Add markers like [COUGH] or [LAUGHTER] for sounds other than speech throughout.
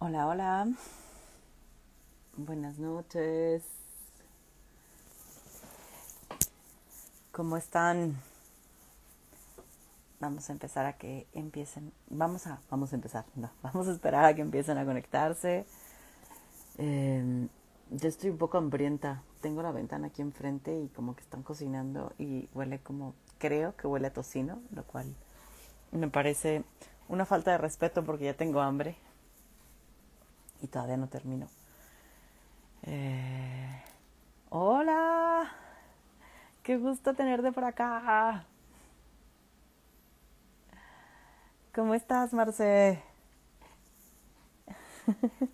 Hola, hola. Buenas noches. ¿Cómo están? Vamos a empezar a que empiecen. Vamos a, vamos a empezar. No, [LAUGHS] vamos a esperar a que empiecen a conectarse. Eh, yo estoy un poco hambrienta. Tengo la ventana aquí enfrente y como que están cocinando y huele como, creo que huele a tocino, lo cual me parece una falta de respeto porque ya tengo hambre y todavía no termino. Eh, hola, qué gusto tenerte por acá. ¿Cómo estás, Marce? [LAUGHS]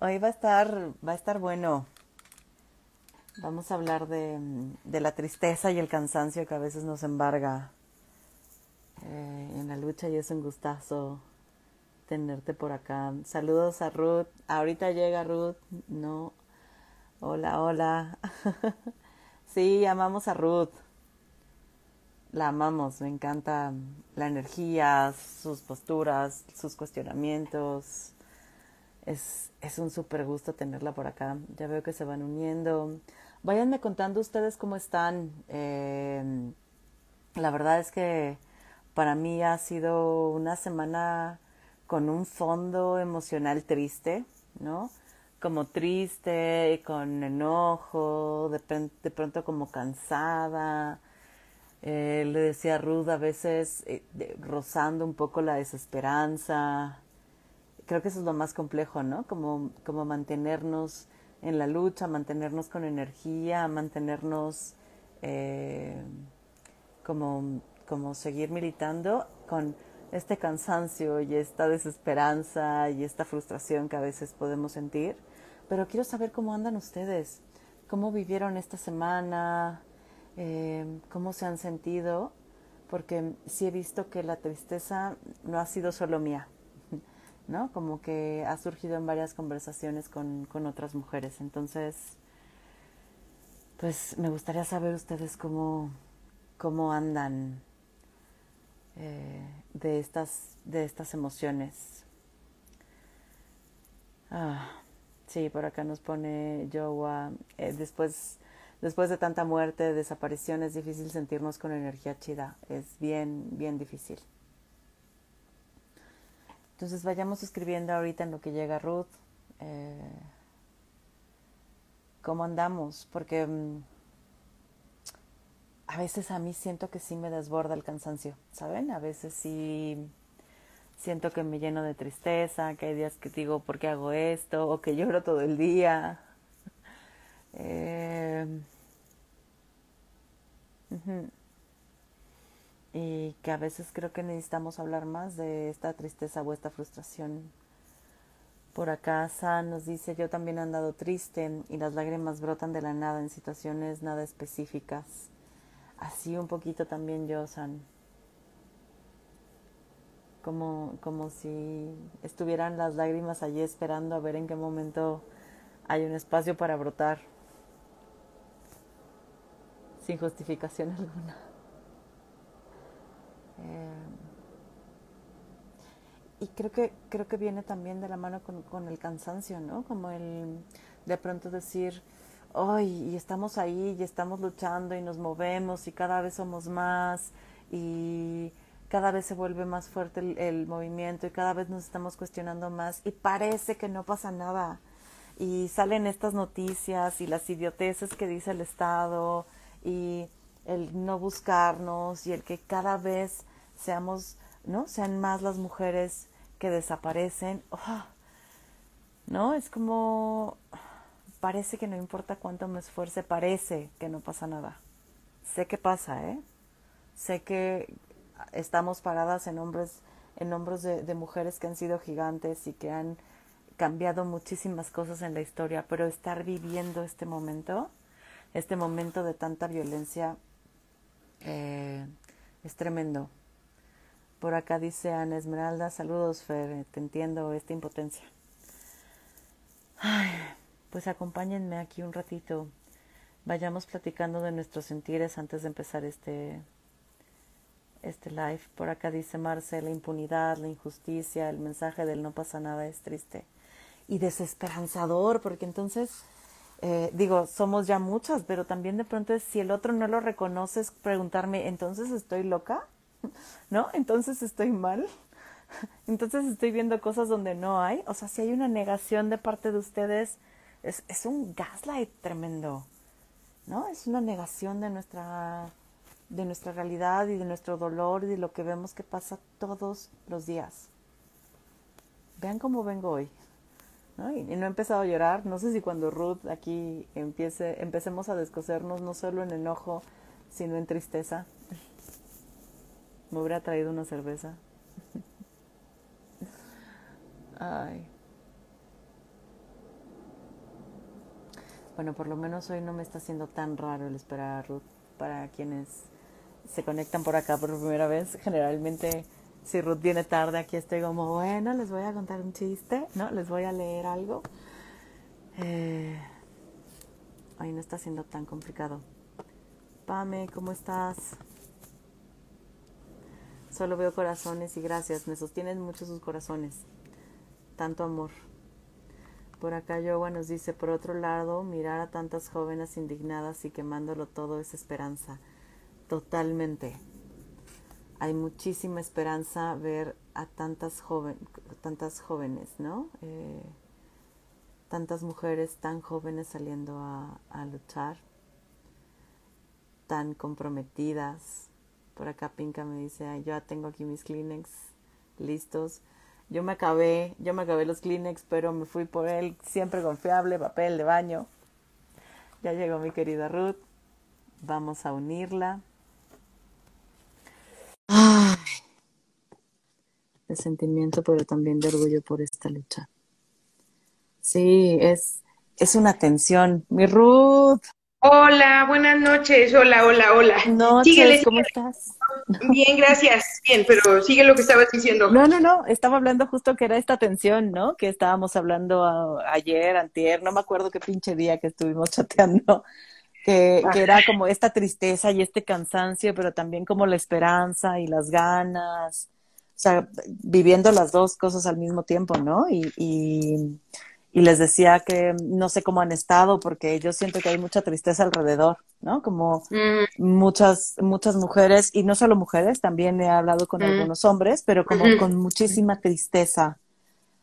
Hoy va a estar, va a estar bueno. Vamos a hablar de, la tristeza y el cansancio que a veces nos embarga eh, en la lucha y es un gustazo tenerte por acá. Saludos a Ruth. Ahorita llega Ruth. No. Hola, hola. [LAUGHS] sí, amamos a Ruth. La amamos. Me encanta la energía, sus posturas, sus cuestionamientos. Es, es un súper gusto tenerla por acá. Ya veo que se van uniendo. Váyanme contando ustedes cómo están. Eh, la verdad es que para mí ha sido una semana con un fondo emocional triste, ¿no? Como triste, con enojo, de, de pronto como cansada. Eh, le decía Ruth a veces eh, rozando un poco la desesperanza. Creo que eso es lo más complejo, ¿no? Como, como mantenernos en la lucha, mantenernos con energía, mantenernos eh, como, como seguir militando con este cansancio y esta desesperanza y esta frustración que a veces podemos sentir. Pero quiero saber cómo andan ustedes, cómo vivieron esta semana, eh, cómo se han sentido, porque sí he visto que la tristeza no ha sido solo mía, [LAUGHS] ¿no? Como que ha surgido en varias conversaciones con, con otras mujeres. Entonces, pues me gustaría saber ustedes cómo, cómo andan eh, de, estas, de estas emociones. Ah, sí, por acá nos pone Joa, eh, después, después de tanta muerte, desaparición, es difícil sentirnos con energía chida, es bien, bien difícil. Entonces vayamos escribiendo ahorita en lo que llega Ruth. Eh, ¿Cómo andamos? Porque mm, a veces a mí siento que sí me desborda el cansancio, ¿saben? A veces sí siento que me lleno de tristeza, que hay días que digo, ¿por qué hago esto? O que lloro todo el día. [LAUGHS] Uh-huh. Y que a veces creo que necesitamos hablar más de esta tristeza o esta frustración. Por acá San nos dice, yo también he andado triste y las lágrimas brotan de la nada en situaciones nada específicas así un poquito también yo, San. Como, como si estuvieran las lágrimas allí esperando a ver en qué momento hay un espacio para brotar. Sin justificación [LAUGHS] alguna. Eh, y creo que, creo que viene también de la mano con, con el cansancio, ¿no? Como el de pronto decir, hoy y estamos ahí y estamos luchando y nos movemos y cada vez somos más y cada vez se vuelve más fuerte el, movimiento y cada vez nos estamos cuestionando más y parece que no pasa nada y salen estas noticias y las idioteces que dice el Estado y el no buscarnos y el que cada vez seamos, ¿no? Sean más las mujeres que desaparecen. Oh, ¿No? Es como parece que no importa cuánto me esfuerce, parece que no pasa nada. Sé que pasa, ¿eh? Sé que estamos paradas en hombros, en hombros de, mujeres que han sido gigantes y que han cambiado muchísimas cosas en la historia, pero estar viviendo este momento, este momento de tanta violencia, eh, es tremendo. Por acá dice Ana Esmeralda, saludos Fer, te entiendo esta impotencia. Ay, pues acompáñenme aquí un ratito. Vayamos platicando de nuestros sentires antes de empezar este, este live. Por acá dice Marce, la impunidad, la injusticia, el mensaje del no pasa nada es triste y desesperanzador, porque entonces, eh, digo, somos ya muchas, pero también de pronto es, si el otro no lo reconoce, es preguntarme, entonces estoy loca, [LAUGHS] ¿no? Entonces estoy mal, [LAUGHS] entonces estoy viendo cosas donde no hay, o sea, si hay una negación de parte de ustedes, es, es un gaslight tremendo, ¿no? Es una negación de nuestra de nuestra realidad y de nuestro dolor y de lo que vemos que pasa todos los días. Vean cómo vengo hoy. Y, no he empezado a llorar. No sé si cuando Ruth aquí empiece, empecemos a descosernos, no solo en enojo, sino en tristeza. Me hubiera traído una cerveza. [LAUGHS] Ay. Bueno, por lo menos hoy no me está haciendo tan raro el esperar a Ruth. Para quienes se conectan por acá por primera vez, generalmente si Ruth viene tarde, aquí estoy como, bueno, les voy a contar un chiste, ¿no? Les voy a leer algo. Eh, ay, no está siendo tan complicado. Pame, ¿cómo estás? Solo veo corazones y gracias. Me sostienen mucho sus corazones. Tanto amor. Por acá Yowa nos dice, por otro lado, mirar a tantas jóvenes indignadas y quemándolo todo es esperanza. Totalmente hay muchísima esperanza ver a tantas, joven, tantas jóvenes, ¿no? Eh, tantas mujeres tan jóvenes saliendo a, luchar, tan comprometidas. Por acá Pinca me dice, yo ya tengo aquí mis Kleenex listos. Yo me acabé, yo me acabé los Kleenex, pero me fui por él siempre confiable, papel de baño. Ya llegó mi querida Ruth. Vamos a unirla. Ay, de sentimiento, pero también de orgullo por esta lucha. Sí, es, es una tensión. Mi Ruth. Hola, buenas noches. Hola, hola, hola. Noches, ¿cómo estás? Bien, gracias. Bien, pero sigue lo que estabas diciendo. No, no, no. Estaba hablando justo que era esta tensión, ¿no? Que estábamos hablando ayer, antier, no me acuerdo qué pinche día que estuvimos [LAUGHS] chateando que, era como esta tristeza y este cansancio, pero también como la esperanza y las ganas, o sea, viviendo las dos cosas al mismo tiempo, ¿no? Y, y, les decía que no sé cómo han estado, porque yo siento que hay mucha tristeza alrededor, ¿no? Como mm. muchas, muchas mujeres, y no solo mujeres, también he hablado con mm. algunos hombres, pero como con muchísima tristeza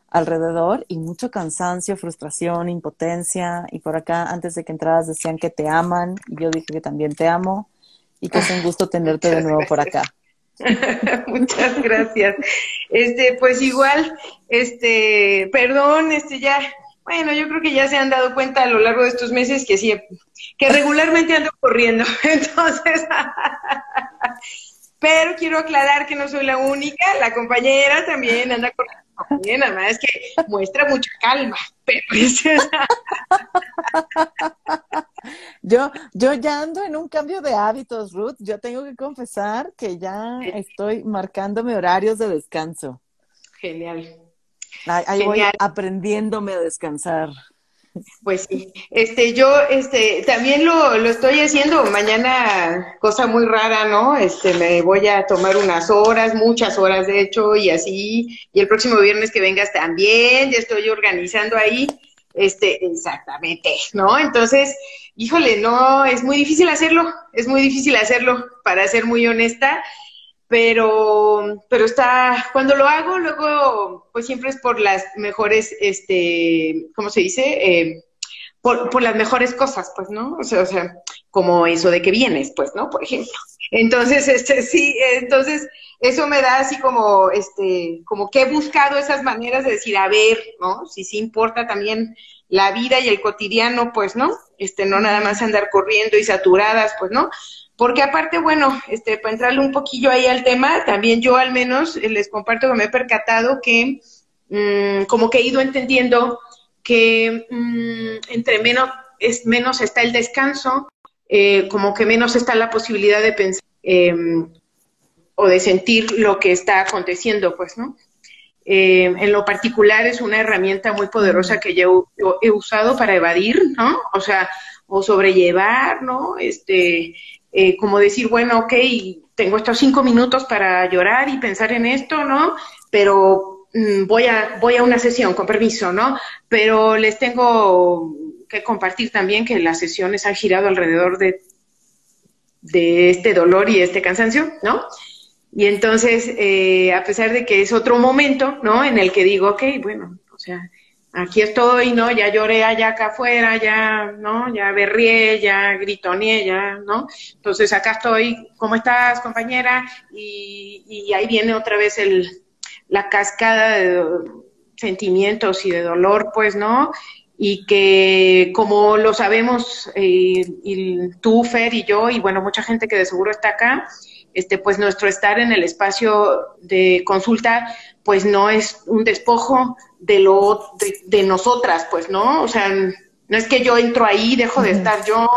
alrededor y mucho cansancio, frustración, impotencia. Y por acá, antes de que entraras, decían que te aman. Y yo dije que también te amo y que es un gusto tenerte de nuevo por acá. [LAUGHS] Muchas gracias. Este, pues igual, este, perdón, este ya, bueno, yo creo que ya se han dado cuenta a lo largo de estos meses que sí, que regularmente ando corriendo. [LAUGHS] Entonces, pero quiero aclarar que no soy la única, la compañera también anda corriendo bien, además es que muestra mucha calma, pero [LAUGHS] yo, yo ya ando en un cambio de hábitos, Ruth. Yo tengo que confesar que ya estoy marcándome horarios de descanso. Genial. Ahí, voy aprendiéndome a descansar. Pues sí, este, yo, este, también lo, lo estoy haciendo mañana, cosa muy rara, ¿no? Este, me voy a tomar unas horas, muchas horas de hecho, y así, y el próximo viernes que vengas también, ya estoy organizando ahí, este, exactamente, ¿no? Entonces, híjole, no, es muy difícil hacerlo, es muy difícil hacerlo, para ser muy honesta, pero, pero está, cuando lo hago, luego, pues siempre es por las mejores, este, ¿cómo se dice? Eh, por, por, las mejores cosas, pues, ¿no? O sea, o sea, como eso de que vienes, pues, ¿no? Por ejemplo. Entonces, este, sí, entonces, eso me da así como, este, como que he buscado esas maneras de decir, a ver, ¿no? Si sí importa también la vida y el cotidiano, pues, ¿no? Este, no nada más andar corriendo y saturadas, pues, ¿no? Porque aparte, bueno, este, para entrarle un poquillo ahí al tema, también yo al menos eh, les comparto que me he percatado que mm, como que he ido entendiendo que mm, entre menos, es, menos está el descanso, eh, como que menos está la posibilidad de pensar em, o de sentir lo que está aconteciendo, pues, ¿no? Em, en lo particular es una herramienta muy poderosa que yo, yo, he usado para evadir, ¿no? O sea, o sobrellevar, ¿no? Este, eh, como decir, bueno, ok, tengo estos cinco minutos para llorar y pensar en esto, ¿no? Pero mm, voy a, voy a una sesión, con permiso, ¿no? Pero les tengo que compartir también que las sesiones han girado alrededor de, de este dolor y este cansancio, ¿no? Y entonces, eh, a pesar de que es otro momento, ¿no? En el que digo, ok, bueno, o sea, aquí estoy, ¿no? Ya lloré allá acá afuera, ya, ¿no? Ya berrié, ya gritoneé, ya, ¿no? Entonces acá estoy, ¿cómo estás, compañera? Y, y ahí viene otra vez el, la cascada de sentimientos y de dolor, pues, ¿no? Y que como lo sabemos, eh, y tú, Fer y yo, y bueno, mucha gente que de seguro está acá, este, pues nuestro estar en el espacio de consulta, pues no es un despojo de lo de, nosotras, pues, ¿no? O sea, no es que yo entro ahí, dejo de estar yo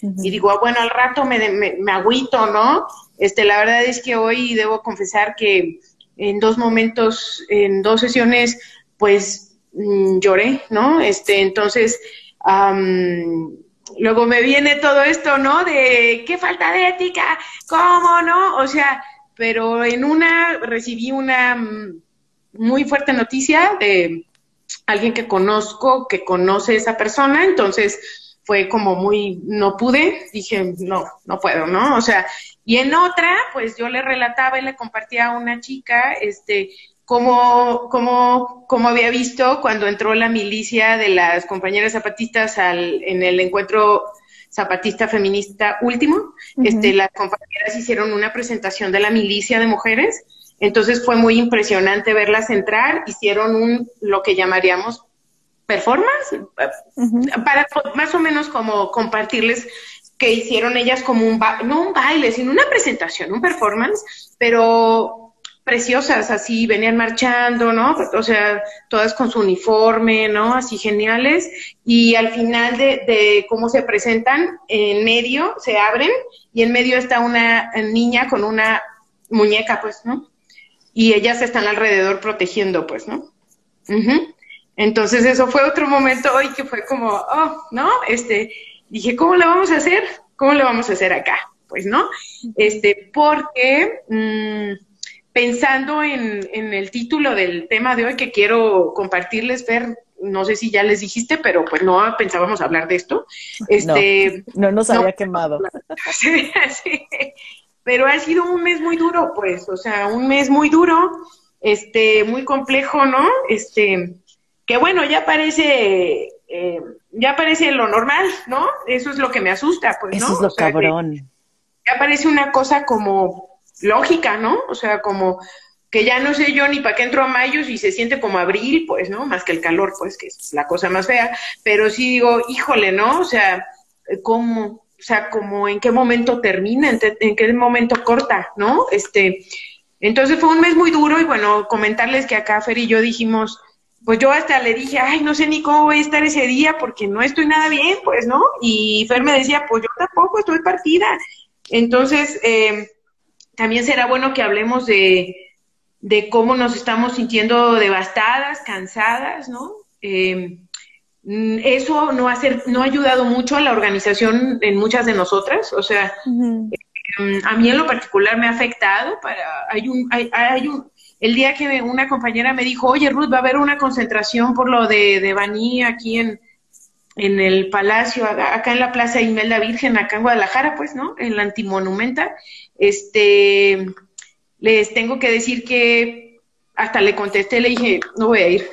y, digo, ah, bueno, al rato me, me, me, agüito, ¿no? Este, la verdad es que hoy debo confesar que en dos momentos, en dos sesiones, pues mm, lloré, ¿no? Este, entonces, luego me viene todo esto, ¿no? De qué falta de ética, ¿cómo no? O sea, pero en una recibí una mm, muy fuerte noticia de alguien que conozco, que conoce a esa persona, entonces fue como muy, no pude, dije, no, no puedo, ¿no? O sea, y en otra, pues yo le relataba y le compartía a una chica, este, cómo, cómo, cómo había visto cuando entró la milicia de las compañeras zapatistas al, en el encuentro zapatista feminista último. este, las compañeras hicieron una presentación de la milicia de mujeres. Entonces fue muy impresionante verlas entrar. Hicieron un, lo que llamaríamos performance, para más o menos como compartirles que hicieron ellas como un, no un baile, sino una presentación, un performance, pero preciosas, así venían marchando, ¿no? O sea, todas con su uniforme, ¿no? Así geniales. Y al final de, cómo se presentan, en medio se abren y en medio está una niña con una muñeca, pues, ¿no? Y ellas están alrededor protegiendo, pues, ¿no? Entonces eso fue otro momento hoy que fue como, oh, ¿no? Este, dije, ¿cómo lo vamos a hacer? ¿Cómo lo vamos a hacer acá? Pues, ¿no? Este, porque... Mmm, pensando en, en, el título del tema de hoy que quiero compartirles, ver, no sé si ya les dijiste, pero pues no pensábamos hablar de esto. Este, no, nos había quemado. [LAUGHS] Sí, sí, pero ha sido un mes muy duro, pues, o sea, un mes muy duro, este, muy complejo, ¿no? Este, que bueno, ya parece, eh, ya parece lo normal, ¿no? Eso es lo que me asusta, pues, ¿no? Eso es lo cabrón. Ya parece una cosa como lógica, ¿no? O sea, como que ya no sé yo ni para qué entro a mayo si se siente como abril, pues, ¿no? Más que el calor, pues, que es la cosa más fea. Pero sí digo, híjole, ¿no? O sea, ¿cómo? O sea, como en qué momento termina, en, qué momento corta, ¿no? Este, entonces fue un mes muy duro y bueno, comentarles que acá Fer y yo dijimos, pues yo hasta le dije, ay, no sé ni cómo voy a estar ese día porque no estoy nada bien, pues, ¿no? Y Fer me decía, pues yo tampoco estoy partida. Entonces, eh, también será bueno que hablemos de, cómo nos estamos sintiendo devastadas, cansadas, ¿no? Em, mm, eso no ha, no ha ayudado mucho a la organización en muchas de nosotras, o sea, em, a mí en lo particular me ha afectado. Para, hay un, hay, hay un, el día que una compañera me dijo, oye Ruth, va a haber una concentración por lo de, de Baní aquí en, en el Palacio, acá en la Plaza Imelda Virgen, acá en Guadalajara, pues, ¿no? En la Antimonumenta. Este, les tengo que decir que hasta le contesté, le dije, no voy a ir,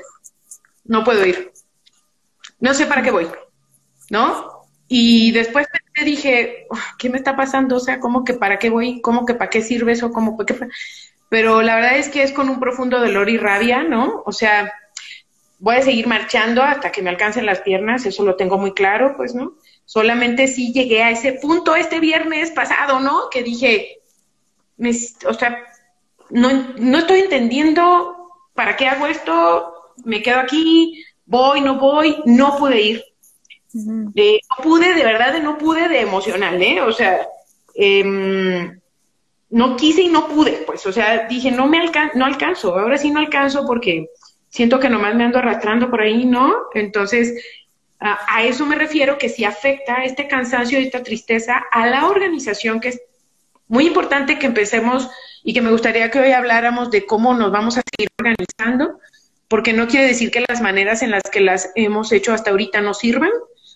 no puedo ir, no sé para qué voy, ¿no? Y después te dije, ¿qué me está pasando? O sea, ¿cómo que para qué voy? ¿Cómo que para qué sirve eso? ¿Cómo que Pero la verdad es que es con un profundo dolor y rabia, ¿no? O sea, voy a seguir marchando hasta que me alcancen las piernas, eso lo tengo muy claro, pues, ¿no? Solamente sí llegué a ese punto este viernes pasado, ¿no? Que dije, o sea, no, no estoy entendiendo para qué hago esto, me quedo aquí, voy, no voy, no pude ir. no pude, de verdad, no pude de emocional, ¿eh? O sea, em, no quise y no pude, pues, o sea, dije, no me alcan no alcanzo, ahora sí no alcanzo porque siento que nomás me ando arrastrando por ahí, ¿no? Entonces, a, a eso me refiero que si afecta este cansancio y esta tristeza a la organización que, muy importante que empecemos y que me gustaría que hoy habláramos de cómo nos vamos a seguir organizando, porque no quiere decir que las maneras en las que las hemos hecho hasta ahorita no sirvan,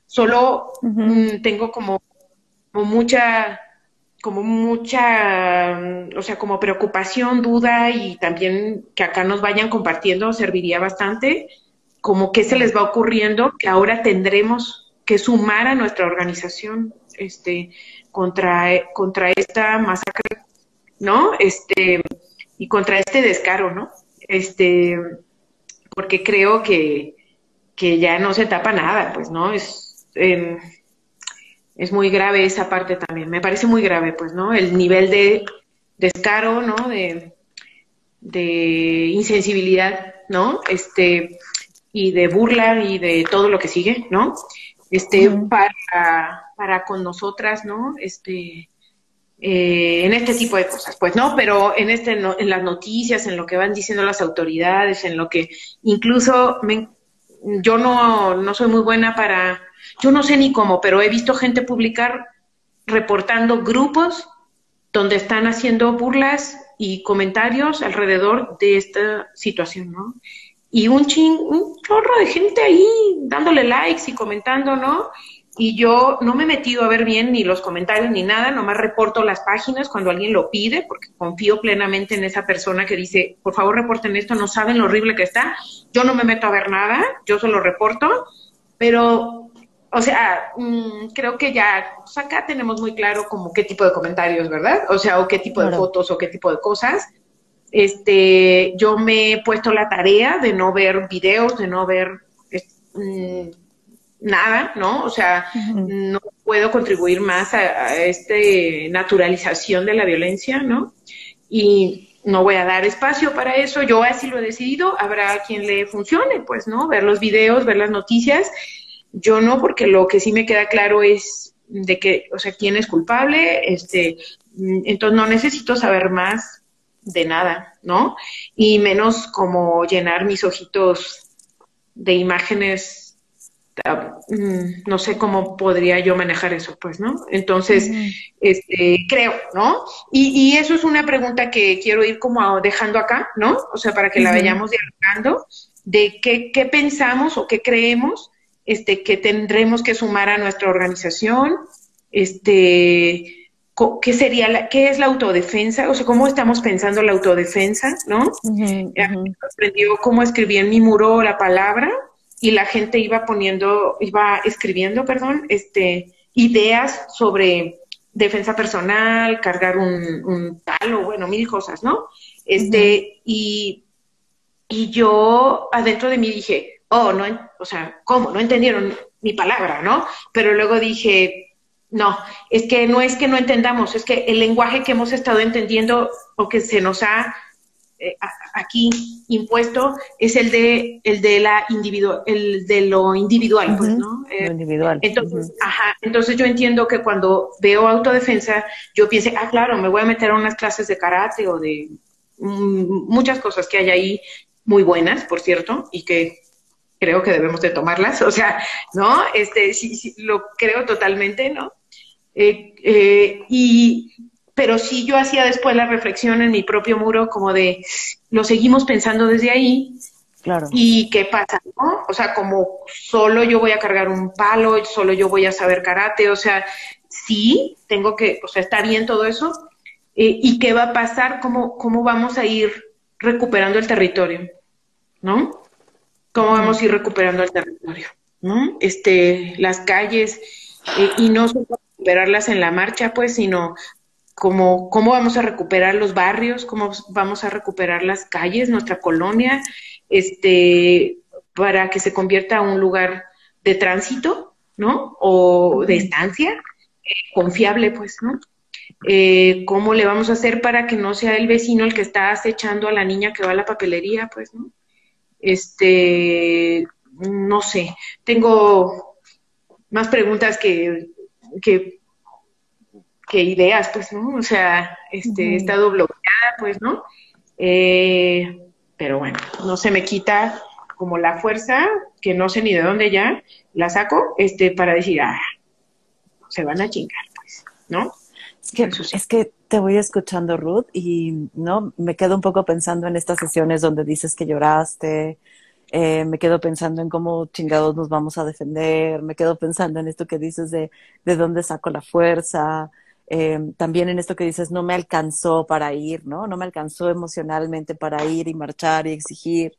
solo mm, tengo como, como mucha como mucha, o sea, como preocupación, duda y también que acá nos vayan compartiendo serviría bastante, como qué se les va ocurriendo que ahora tendremos que sumar a nuestra organización este, contra, contra esta masacre, ¿no? Este, y contra este descaro, ¿no? Este, porque creo que, que ya no se tapa nada, pues, ¿no? Es, eh, es muy grave esa parte también. Me parece muy grave, pues, ¿no? El nivel de descaro, ¿no? De, de insensibilidad, ¿no? Este, y de burla y de todo lo que sigue, ¿no? Este, para, para con nosotras, ¿no? Este, eh, en este tipo de cosas, pues, ¿no? Pero en este, en las noticias, en lo que van diciendo las autoridades, en lo que incluso me, yo no, no soy muy buena para yo no sé ni cómo, pero he visto gente publicar reportando grupos donde están haciendo burlas y comentarios alrededor de esta situación, ¿no? Y un ching, un chorro de gente ahí dándole likes y comentando, ¿no? Y yo no me he metido a ver bien ni los comentarios ni nada, nomás reporto las páginas cuando alguien lo pide, porque confío plenamente en esa persona que dice, por favor reporten esto, no saben lo horrible que está. Yo no me meto a ver nada, yo solo reporto, pero o sea, mm, creo que ya pues acá tenemos muy claro como qué tipo de comentarios, ¿verdad? O sea, o qué tipo de fotos o qué tipo de cosas. Este, yo me he puesto la tarea de no ver videos, de no ver mm, nada, ¿no? O sea, no puedo contribuir más a, a esta naturalización de la violencia, ¿no? Y no voy a dar espacio para eso, yo así lo he decidido, habrá quien le funcione, pues, ¿no? Ver los videos, ver las noticias yo no, porque lo que sí me queda claro es de que, o sea, quién es culpable, este, entonces no necesito saber más de nada, ¿no? Y menos como llenar mis ojitos de imágenes, no sé cómo podría yo manejar eso, pues, ¿no? Entonces, este, creo, ¿no? Y, y, eso es una pregunta que quiero ir como dejando acá, ¿no? O sea, para que la vayamos dialogando, de qué, qué pensamos o qué creemos este, que tendremos que sumar a nuestra organización, este, qué sería la, qué es la autodefensa, o sea, cómo estamos pensando la autodefensa, ¿no? Uh aprendió cómo escribí en mi muro la palabra y la gente iba poniendo, iba escribiendo, perdón, este, ideas sobre defensa personal, cargar un, un o bueno, mil cosas, ¿no? Este, y, y yo adentro de mí dije, oh, no, o sea, ¿cómo? No entendieron mi palabra, ¿no? Pero luego dije, no, es que no es que no entendamos, es que el lenguaje que hemos estado entendiendo o que se nos ha eh, aquí impuesto es el de el de la individual, el de lo individual, pues, ¿no? lo eh, individual. Entonces, ajá, entonces yo entiendo que cuando veo autodefensa, yo piense, ah, claro, me voy a meter a unas clases de karate o de mm, muchas cosas que hay ahí muy buenas, por cierto, y que creo que debemos de tomarlas, [LAUGHS] o sea, ¿no? Este, sí, sí lo creo totalmente, ¿no? Eh, y, pero sí yo hacía después la reflexión en mi propio muro como de, lo seguimos pensando desde ahí, Claro. ¿Y qué pasa? ¿no? O sea, como solo yo voy a cargar un palo, solo yo voy a saber karate, o sea, sí, tengo que, o sea, está bien todo eso. Eh, ¿Y qué va a pasar? ¿Cómo, ¿Cómo vamos a ir recuperando el territorio? ¿No? cómo vamos a ir recuperando el territorio, ¿no? Este, las calles, eh, y no solo recuperarlas en la marcha, pues, sino cómo, cómo vamos a recuperar los barrios, cómo vamos a recuperar las calles, nuestra colonia, este, para que se convierta en un lugar de tránsito, ¿no? O de estancia, eh, confiable, pues, ¿no? Eh, ¿Cómo le vamos a hacer para que no sea el vecino el que está acechando a la niña que va a la papelería, pues, ¿no? Este, no sé, tengo más preguntas que, que, ideas, pues, ¿no? O sea, este, he estado bloqueada, pues, ¿no? Eh, pero bueno, no se me quita como la fuerza, que no sé ni de dónde ya, la saco, este, para decir, ah, se van a chingar, pues, ¿no? Es que, es que te voy escuchando, Ruth, y no me quedo un poco pensando en estas sesiones donde dices que lloraste, eh, me quedo pensando en cómo chingados nos vamos a defender, me quedo pensando en esto que dices de, de dónde saco la fuerza, eh, también en esto que dices, no me alcanzó para ir, ¿no? No me alcanzó emocionalmente para ir y marchar y exigir.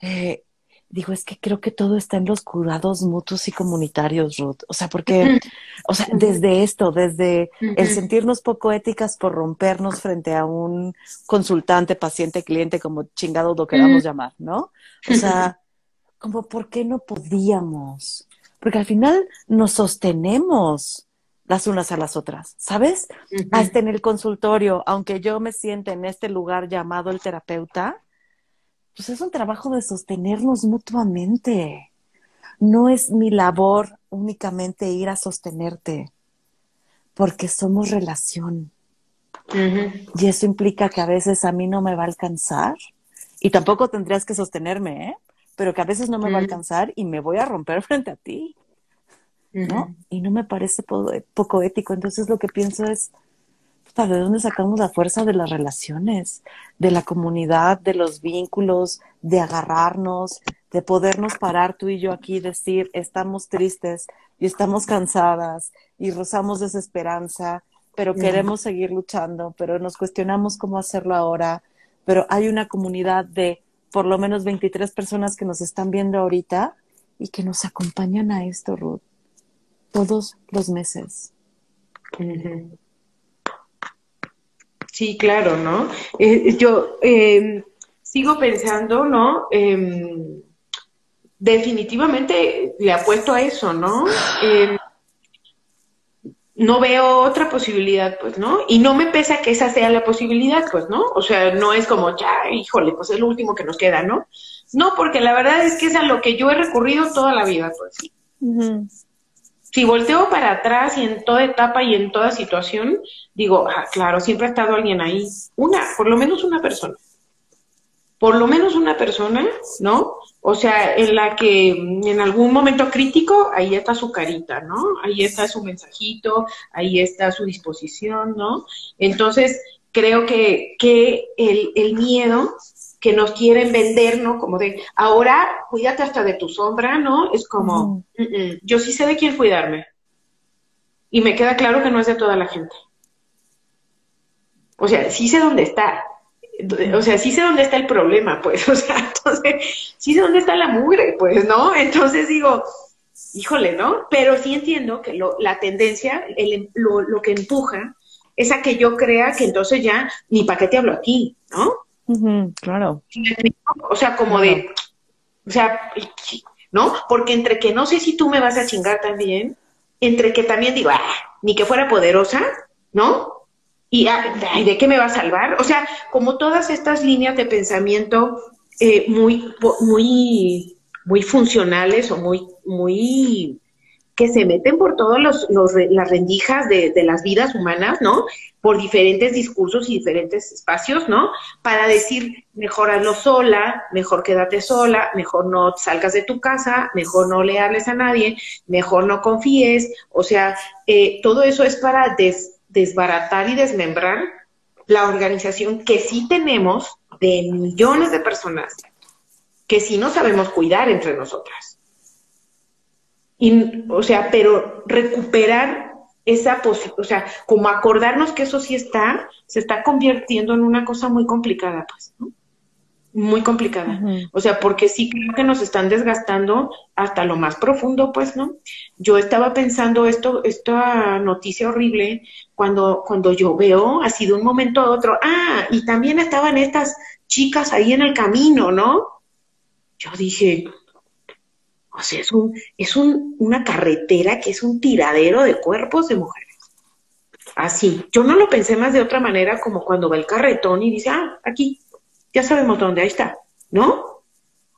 Eh, digo, es que creo que todo está en los cuidados mutuos y comunitarios, Ruth. O sea, porque, o sea, desde esto, desde el sentirnos poco éticas por rompernos frente a un consultante, paciente, cliente, como chingados lo queramos llamar, ¿no? O sea, como, ¿por qué no podíamos? Porque al final nos sostenemos las unas a las otras, ¿sabes? Hasta en el consultorio, aunque yo me siente en este lugar llamado el terapeuta, pues es un trabajo de sostenernos mutuamente. No es mi labor únicamente ir a sostenerte, porque somos relación. Y eso implica que a veces a mí no me va a alcanzar, y tampoco tendrías que sostenerme, ¿eh? pero que a veces no me va a alcanzar y me voy a romper [LAUGHS] frente a ti. ¿No? Y no me parece poco ético. Entonces lo que pienso es, ¿de dónde sacamos la fuerza de las relaciones, de la comunidad, de los vínculos, de agarrarnos, de podernos parar tú y yo aquí y decir, estamos tristes y estamos cansadas y rozamos desesperanza, pero queremos seguir luchando, pero nos cuestionamos cómo hacerlo ahora, pero hay una comunidad de por lo menos 23 personas que nos están viendo ahorita y que nos acompañan a esto, Ruth, todos los meses. Sí, claro, ¿no? Eh, yo em, sigo pensando, ¿no? Em, definitivamente le apuesto a eso, ¿no? Em, no veo otra posibilidad, pues, ¿no? Y no me pesa que esa sea la posibilidad, pues, ¿no? O sea, no es como, ya, híjole, pues es lo último que nos queda, ¿no? No, porque la verdad es que es a lo que yo he recurrido toda la vida, pues. sí si volteo para atrás y en toda etapa y en toda situación, digo, ah, claro, siempre ha estado alguien ahí. Una, por lo menos una persona. Por lo menos una persona, ¿no? O sea, en la que en algún momento crítico, ahí está su carita, ¿no? Ahí está su mensajito, ahí está su disposición, ¿no? Entonces, creo que, que el, el miedo que nos quieren vender, ¿no? Como de, ahora cuídate hasta de tu sombra, ¿no? Es como, yo sí sé de quién cuidarme. Y me queda claro que no es de toda la gente. O sea, sí sé dónde está. O sea, sí sé dónde está el problema, pues. [LAUGHS] O sea, entonces, sí sé dónde está la mugre, pues, ¿no? Entonces digo, híjole, ¿no? Pero sí entiendo que lo, la tendencia, el, lo, lo que empuja, es a que yo crea que entonces ya, ni para qué te hablo aquí, ¿no? Claro. O sea, como de, o sea, ¿no? Porque entre que no sé si tú me vas a chingar también, entre que también digo, ah, ni que fuera poderosa, ¿no? Y ah, ¿de qué me va a salvar? O sea, como todas estas líneas de pensamiento eh, muy, muy, muy funcionales o muy, muy que se meten por todas los, las rendijas de, de, las vidas humanas, ¿no? Por diferentes discursos y diferentes espacios, ¿no? Para decir, mejor hazlo sola, mejor quédate sola, mejor no salgas de tu casa, mejor no le hables a nadie, mejor no confíes. O sea, eh, todo eso es para desbaratar y desmembrar la organización que sí tenemos de millones de personas que sí no sabemos cuidar entre nosotras. Y, o sea, pero recuperar esa posibilidad, o sea, como acordarnos que eso sí está, se está convirtiendo en una cosa muy complicada, pues, ¿no? Muy complicada. O sea, porque sí creo que nos están desgastando hasta lo más profundo, pues, ¿no? Yo estaba pensando esto, esta noticia horrible, cuando, cuando yo veo así de un momento a otro, ah, y también estaban estas chicas ahí en el camino, ¿no? Yo dije, o sea, es, un, es un, una carretera que es un tiradero de cuerpos de mujeres. Así. Yo no lo pensé más de otra manera como cuando va el carretón y dice, ah, aquí, ya sabemos dónde, ahí está. ¿No?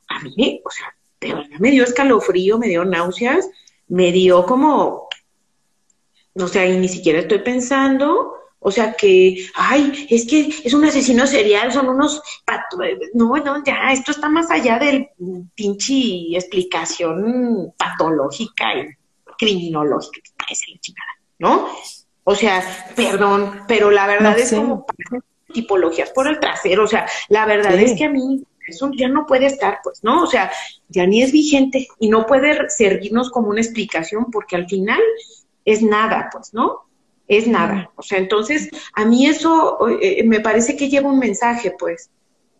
A mí, o sea, de verdad me dio escalofrío, me dio náuseas, me dio como, no sé, y ni siquiera estoy pensando o sea que, ay, es que es un asesino serial, son unos... No, no, ya, esto está más allá del pinche explicación patológica y criminológica, parece la chingada, ¿no? O sea, perdón, pero la verdad es como tipologías por el trasero. O sea, la verdad es que a mí eso ya no puede estar, pues, ¿no? O sea, ya ni es vigente y no puede servirnos como una explicación porque al final es nada, pues, ¿no? Es nada. O sea, entonces, a mí eso eh, me parece que lleva un mensaje, pues.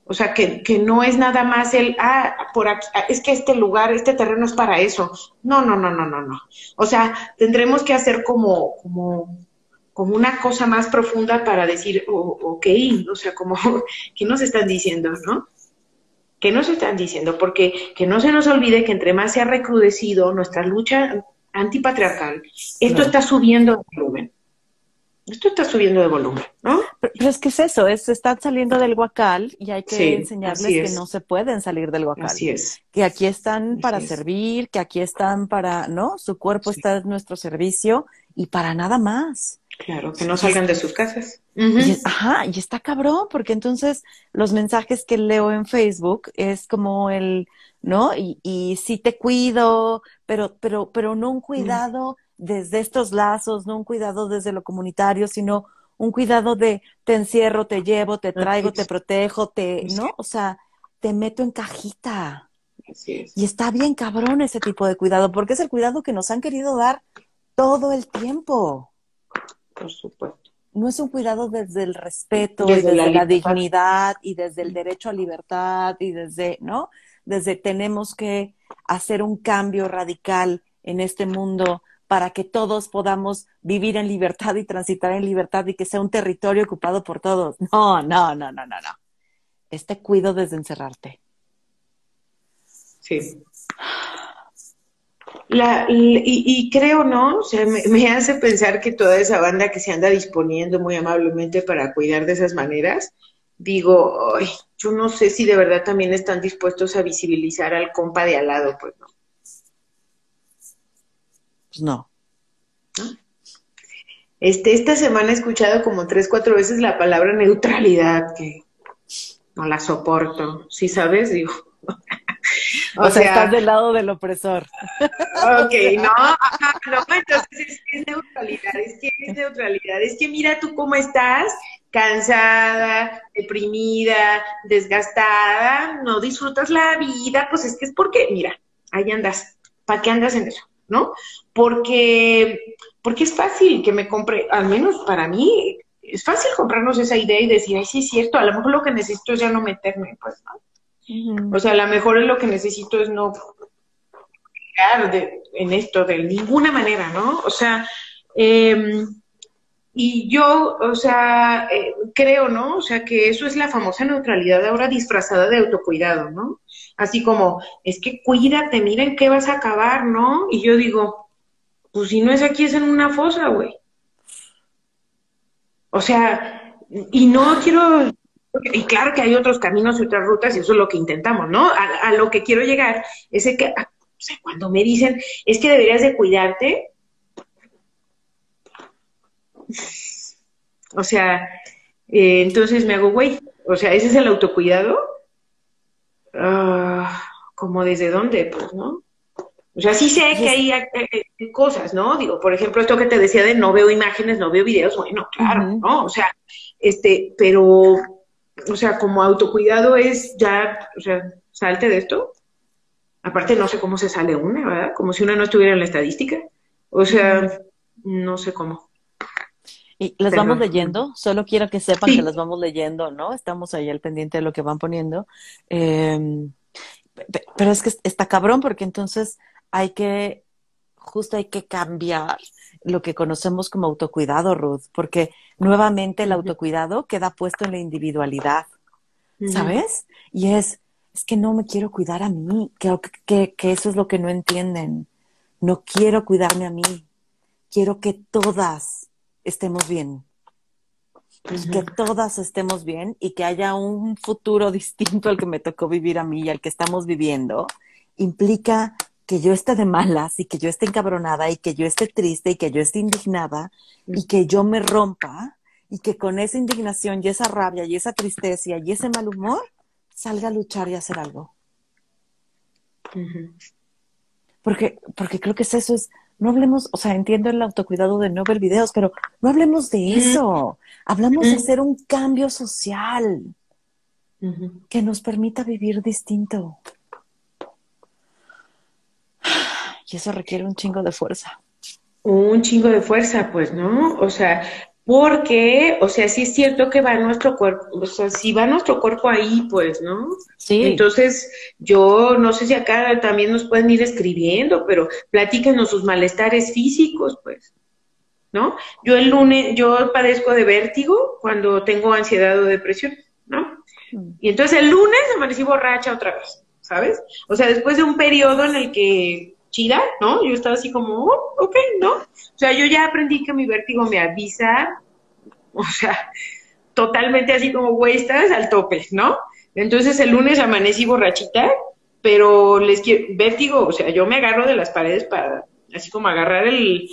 O sea, que, que no es nada más el, ah, por aquí, ah, es que este lugar, este terreno es para eso. No, no, no, no, no, no. O sea, tendremos que hacer como, como, como una cosa más profunda para decir, oh, ok, o sea, como, [LAUGHS] ¿qué nos están diciendo, no? ¿Qué nos están diciendo? Porque que no se nos olvide que entre más se ha recrudecido nuestra lucha antipatriarcal, esto está subiendo de volumen. Esto está subiendo de volumen, ¿no? Pero, es que es eso, es están saliendo del guacal y hay que enseñarles que no se pueden salir del guacal. Así es. Que aquí están para servir, que aquí están para, ¿no? Su cuerpo está en nuestro servicio y para nada más. Claro, que no salgan de sus casas. ajá, y está cabrón, porque entonces los mensajes que leo en Facebook es como el, ¿no? Y, y sí te cuido, pero, pero, pero no un cuidado desde estos lazos, no un cuidado desde lo comunitario, sino un cuidado de te encierro, te llevo, te traigo, te protejo, te, ¿no? O sea, te meto en cajita. Y está bien cabrón ese tipo de cuidado, porque es el cuidado que nos han querido dar todo el tiempo. Por supuesto. No es un cuidado desde el respeto desde y desde la, dignidad y desde el derecho a libertad y desde, ¿no? Desde tenemos que hacer un cambio radical en este mundo para que todos podamos vivir en libertad y transitar en libertad y que sea un territorio ocupado por todos. No, no, no, no, no, no. Este cuido desde encerrarte. Sí. Y, creo, ¿no? O sea, me, hace pensar que toda esa banda que se anda disponiendo muy amablemente para cuidar de esas maneras, digo, ay, yo no sé si de verdad también están dispuestos a visibilizar al compa de al lado, pues no. Pues no. Este, esta semana he escuchado como tres, cuatro veces la palabra neutralidad, que no la soporto. ¿Sí sabes? Digo. O, sea, estás del lado del opresor. Ok, no, no, entonces es que es neutralidad, es que es neutralidad, es que mira tú cómo estás, cansada, deprimida, desgastada, no disfrutas la vida, pues es que es porque, mira, ahí andas, ¿para qué andas en eso? ¿No? Porque, porque es fácil que me compre, al menos para mí, es fácil comprarnos esa idea y decir, ay, sí es cierto, a lo mejor lo que necesito es ya no meterme, pues, ¿no? O sea, a lo mejor lo que necesito es no de, en esto de ninguna manera, ¿no? O sea, em, y yo, o sea, eh, creo, ¿no? O sea, que eso es la famosa neutralidad ahora disfrazada de autocuidado, ¿no? Así como, es que cuídate, miren qué vas a acabar, ¿no? Y yo digo, pues si no es aquí, es en una fosa, güey. O sea, y no quiero y claro que hay otros caminos y otras rutas y eso es lo que intentamos, ¿no? A, lo que quiero llegar es que, o sea, cuando me dicen, es que deberías de cuidarte, o sea, eh, entonces me hago, güey, o sea, ese es el autocuidado, uh, como desde dónde, pues, ¿no? O sea, sí sé que hay, hay, cosas, ¿no? Digo, por ejemplo, esto que te decía de no veo imágenes, no veo videos, bueno, claro, ¿no? O sea, este, pero o sea, como autocuidado es ya, o sea, salte de esto. Aparte, no sé cómo se sale una, ¿verdad? Como si una no estuviera en la estadística. O sea, no sé cómo. Y las vamos leyendo, solo quiero que sepan que las vamos leyendo, ¿no? Estamos ahí al pendiente de lo que van poniendo. Em, pero es que está cabrón porque entonces hay que, justo hay que cambiar lo que conocemos como autocuidado, Ruth, porque nuevamente el autocuidado queda puesto en la individualidad, ¿sabes? Y es, es que no me quiero cuidar a mí, creo que, que, eso es lo que no entienden. No quiero cuidarme a mí, quiero que todas estemos bien. Que todas estemos bien y que haya un futuro [LAUGHS] distinto al que me tocó vivir a mí y al que estamos viviendo, implica que yo esté de malas y que yo esté encabronada y que yo esté triste y que yo esté indignada y que yo me rompa y que con esa indignación y esa rabia y esa tristeza y ese mal humor salga a luchar y a hacer algo. porque, porque creo que es eso, es no hablemos, o sea, entiendo el autocuidado de no ver videos, pero no hablemos de eso. Hablamos de hacer un cambio social que nos permita vivir distinto. [SIGHS] Y eso requiere un chingo de fuerza. Un chingo de fuerza, pues, ¿no? O sea, porque, o sea, sí es cierto que va nuestro cuerpo, o sea, si va nuestro cuerpo ahí, pues, ¿no? Sí. Entonces, yo no sé si acá también nos pueden ir escribiendo, pero platíquenos sus malestares físicos, pues, ¿no? Yo el lunes, yo padezco de vértigo cuando tengo ansiedad o depresión, ¿no? Mm. Y entonces el lunes amanecí borracha otra vez, ¿sabes? O sea, después de un periodo en el que chida, ¿no? Yo estaba así como, oh, ok, ¿no? O sea, yo ya aprendí que mi vértigo me avisa, o sea, totalmente así como, güey, estás al tope, ¿no? Entonces el lunes amanecí borrachita, pero les quiero, vértigo, o sea, yo me agarro de las paredes para, así como agarrar el,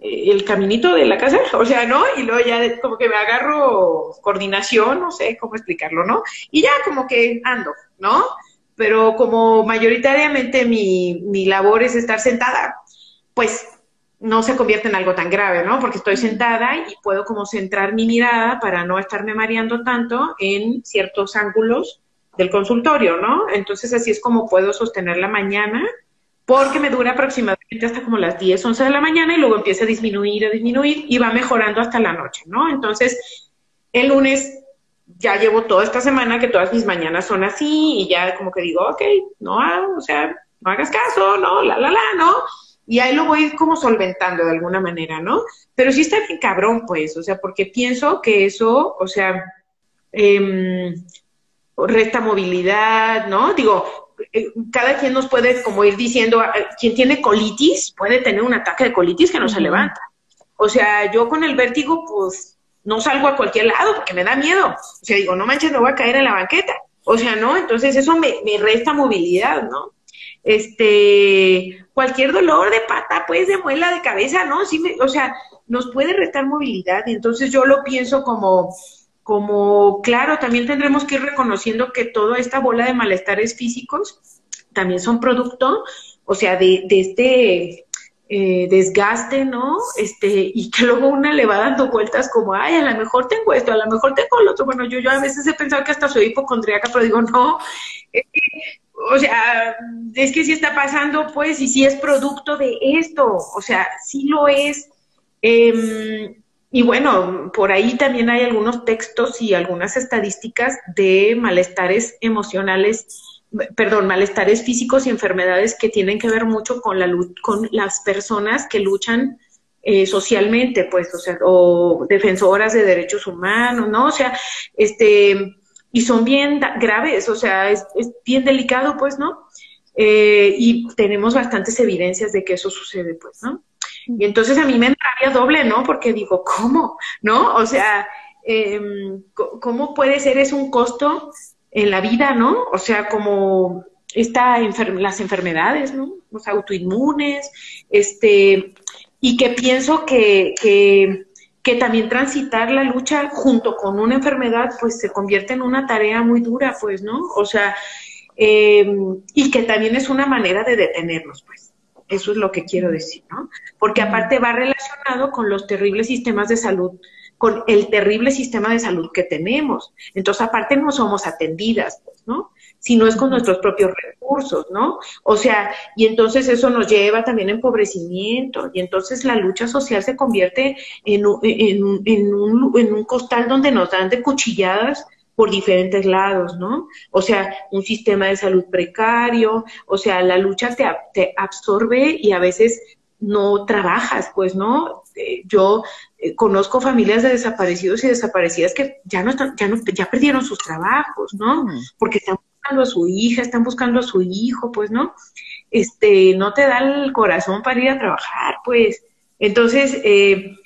el caminito de la casa, o sea, ¿no? Y luego ya como que me agarro coordinación, no sé cómo explicarlo, ¿no? Y ya como que ando, ¿no? Pero como mayoritariamente mi, mi labor es estar sentada, pues no se convierte en algo tan grave, ¿no? Porque estoy sentada y puedo como centrar mi mirada para no estarme mareando tanto en ciertos ángulos del consultorio, ¿no? Entonces así es como puedo sostener la mañana, porque me dura aproximadamente hasta como las 10, 11 de la mañana y luego empieza a disminuir, a disminuir y va mejorando hasta la noche, ¿no? Entonces, el lunes ya llevo toda esta semana que todas mis mañanas son así y ya como que digo, ok, no, o sea, no hagas caso, no, la, la, la, ¿no? Y ahí lo voy como solventando de alguna manera, ¿no? Pero sí está bien cabrón, pues, o sea, porque pienso que eso, o sea, eh, resta movilidad, ¿no? Digo, eh, cada quien nos puede como ir diciendo, ah, quien tiene colitis puede tener un ataque de colitis que no se levanta. O sea, yo con el vértigo, pues no salgo a cualquier lado porque me da miedo. O sea, digo, no manches, no voy a caer en la banqueta. O sea, ¿no? Entonces eso me, me resta movilidad, ¿no? Este, cualquier dolor de pata, pues, de muela, de cabeza, ¿no? Sí me, o sea, nos puede restar movilidad. Y entonces yo lo pienso como, como, claro, también tendremos que ir reconociendo que toda esta bola de malestares físicos también son producto, o sea, de, de este eh, desgaste, ¿no? Este, y que luego una le va dando vueltas como, ay, a lo mejor tengo esto, a lo mejor tengo lo otro. Bueno, yo, yo a veces he pensado que hasta soy hipocondríaca, pero digo, no, o sea, es que sí está pasando, pues, y sí es producto de esto, o sea, sí lo es. Em, y bueno, por ahí también hay algunos textos y algunas estadísticas de malestares emocionales perdón, malestares físicos y enfermedades que tienen que ver mucho con, la, con las personas que luchan eh, socialmente, pues, o sea, o defensoras de derechos humanos, ¿no? O sea, este, y son bien graves, o sea, es, bien delicado, pues, ¿no? Eh, y tenemos bastantes evidencias de que eso sucede, pues, ¿no? Y entonces a mí me entraría doble, ¿no? Porque digo, ¿cómo? ¿No? O sea, em, ¿cómo puede ser es un costo en la vida, ¿no? O sea, como esta las enfermedades, ¿no? Los autoinmunes, este, y que pienso que, que, que, también transitar la lucha junto con una enfermedad, pues se convierte en una tarea muy dura, pues, ¿no? O sea, em, y que también es una manera de detenernos, pues. Eso es lo que quiero decir, ¿no? Porque aparte va relacionado con los terribles sistemas de salud con el terrible sistema de salud que tenemos. Entonces, aparte no somos atendidas, pues, ¿no? Si no es con nuestros propios recursos, ¿no? O sea, y entonces eso nos lleva también a empobrecimiento, y entonces la lucha social se convierte en, en, un, en un costal donde nos dan de cuchilladas por diferentes lados, ¿no? O sea, un sistema de salud precario, o sea, la lucha te, te absorbe y a veces no trabajas, pues, ¿no? Eh, yo eh, conozco familias de desaparecidos y desaparecidas que ya no están, ya no, ya perdieron sus trabajos, ¿no? Porque están buscando a su hija, están buscando a su hijo, pues, ¿no? Este, no te da el corazón para ir a trabajar, pues. Entonces, eh,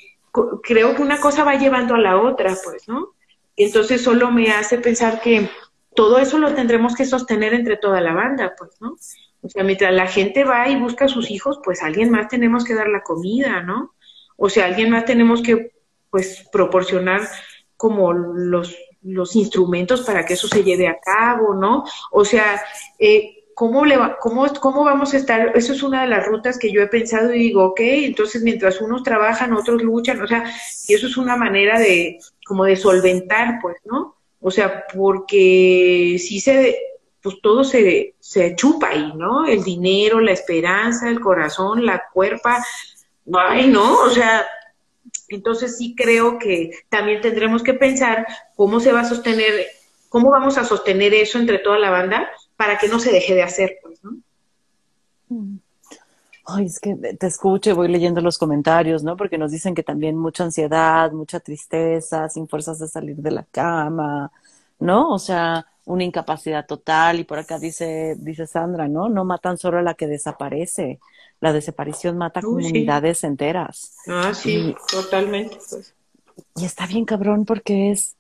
creo que una cosa va llevando a la otra, pues, ¿no? entonces solo me hace pensar que todo eso lo tendremos que sostener entre toda la banda, pues, ¿no? O sea, mientras la gente va y busca a sus hijos, pues alguien más tenemos que dar la comida, ¿no? O sea, alguien más tenemos que pues proporcionar como los, los instrumentos para que eso se lleve a cabo, ¿no? O sea, eh, ¿cómo, le va, cómo, ¿cómo vamos a estar? Eso es una de las rutas que yo he pensado y digo, ok, entonces mientras unos trabajan, otros luchan, o sea, y eso es una manera de, como de solventar, pues, ¿no? O sea, porque si se, pues todo se, se chupa ahí, ¿no? El dinero, la esperanza, el corazón, la cuerpa, ay, ¿no? O sea, entonces sí creo que también tendremos que pensar cómo se va a sostener, cómo vamos a sostener eso entre toda la banda para que no se deje de hacer, pues, ¿no? Mm. Ay, es que te escucho y voy leyendo los comentarios, ¿no? Porque nos dicen que también mucha ansiedad, mucha tristeza, sin fuerzas de salir de la cama, ¿no? O sea, una incapacidad total. Y por acá dice, dice Sandra, ¿no? No matan solo a la que desaparece. La desaparición mata comunidades enteras. Ah, sí, totalmente. Pues. Y está bien cabrón porque es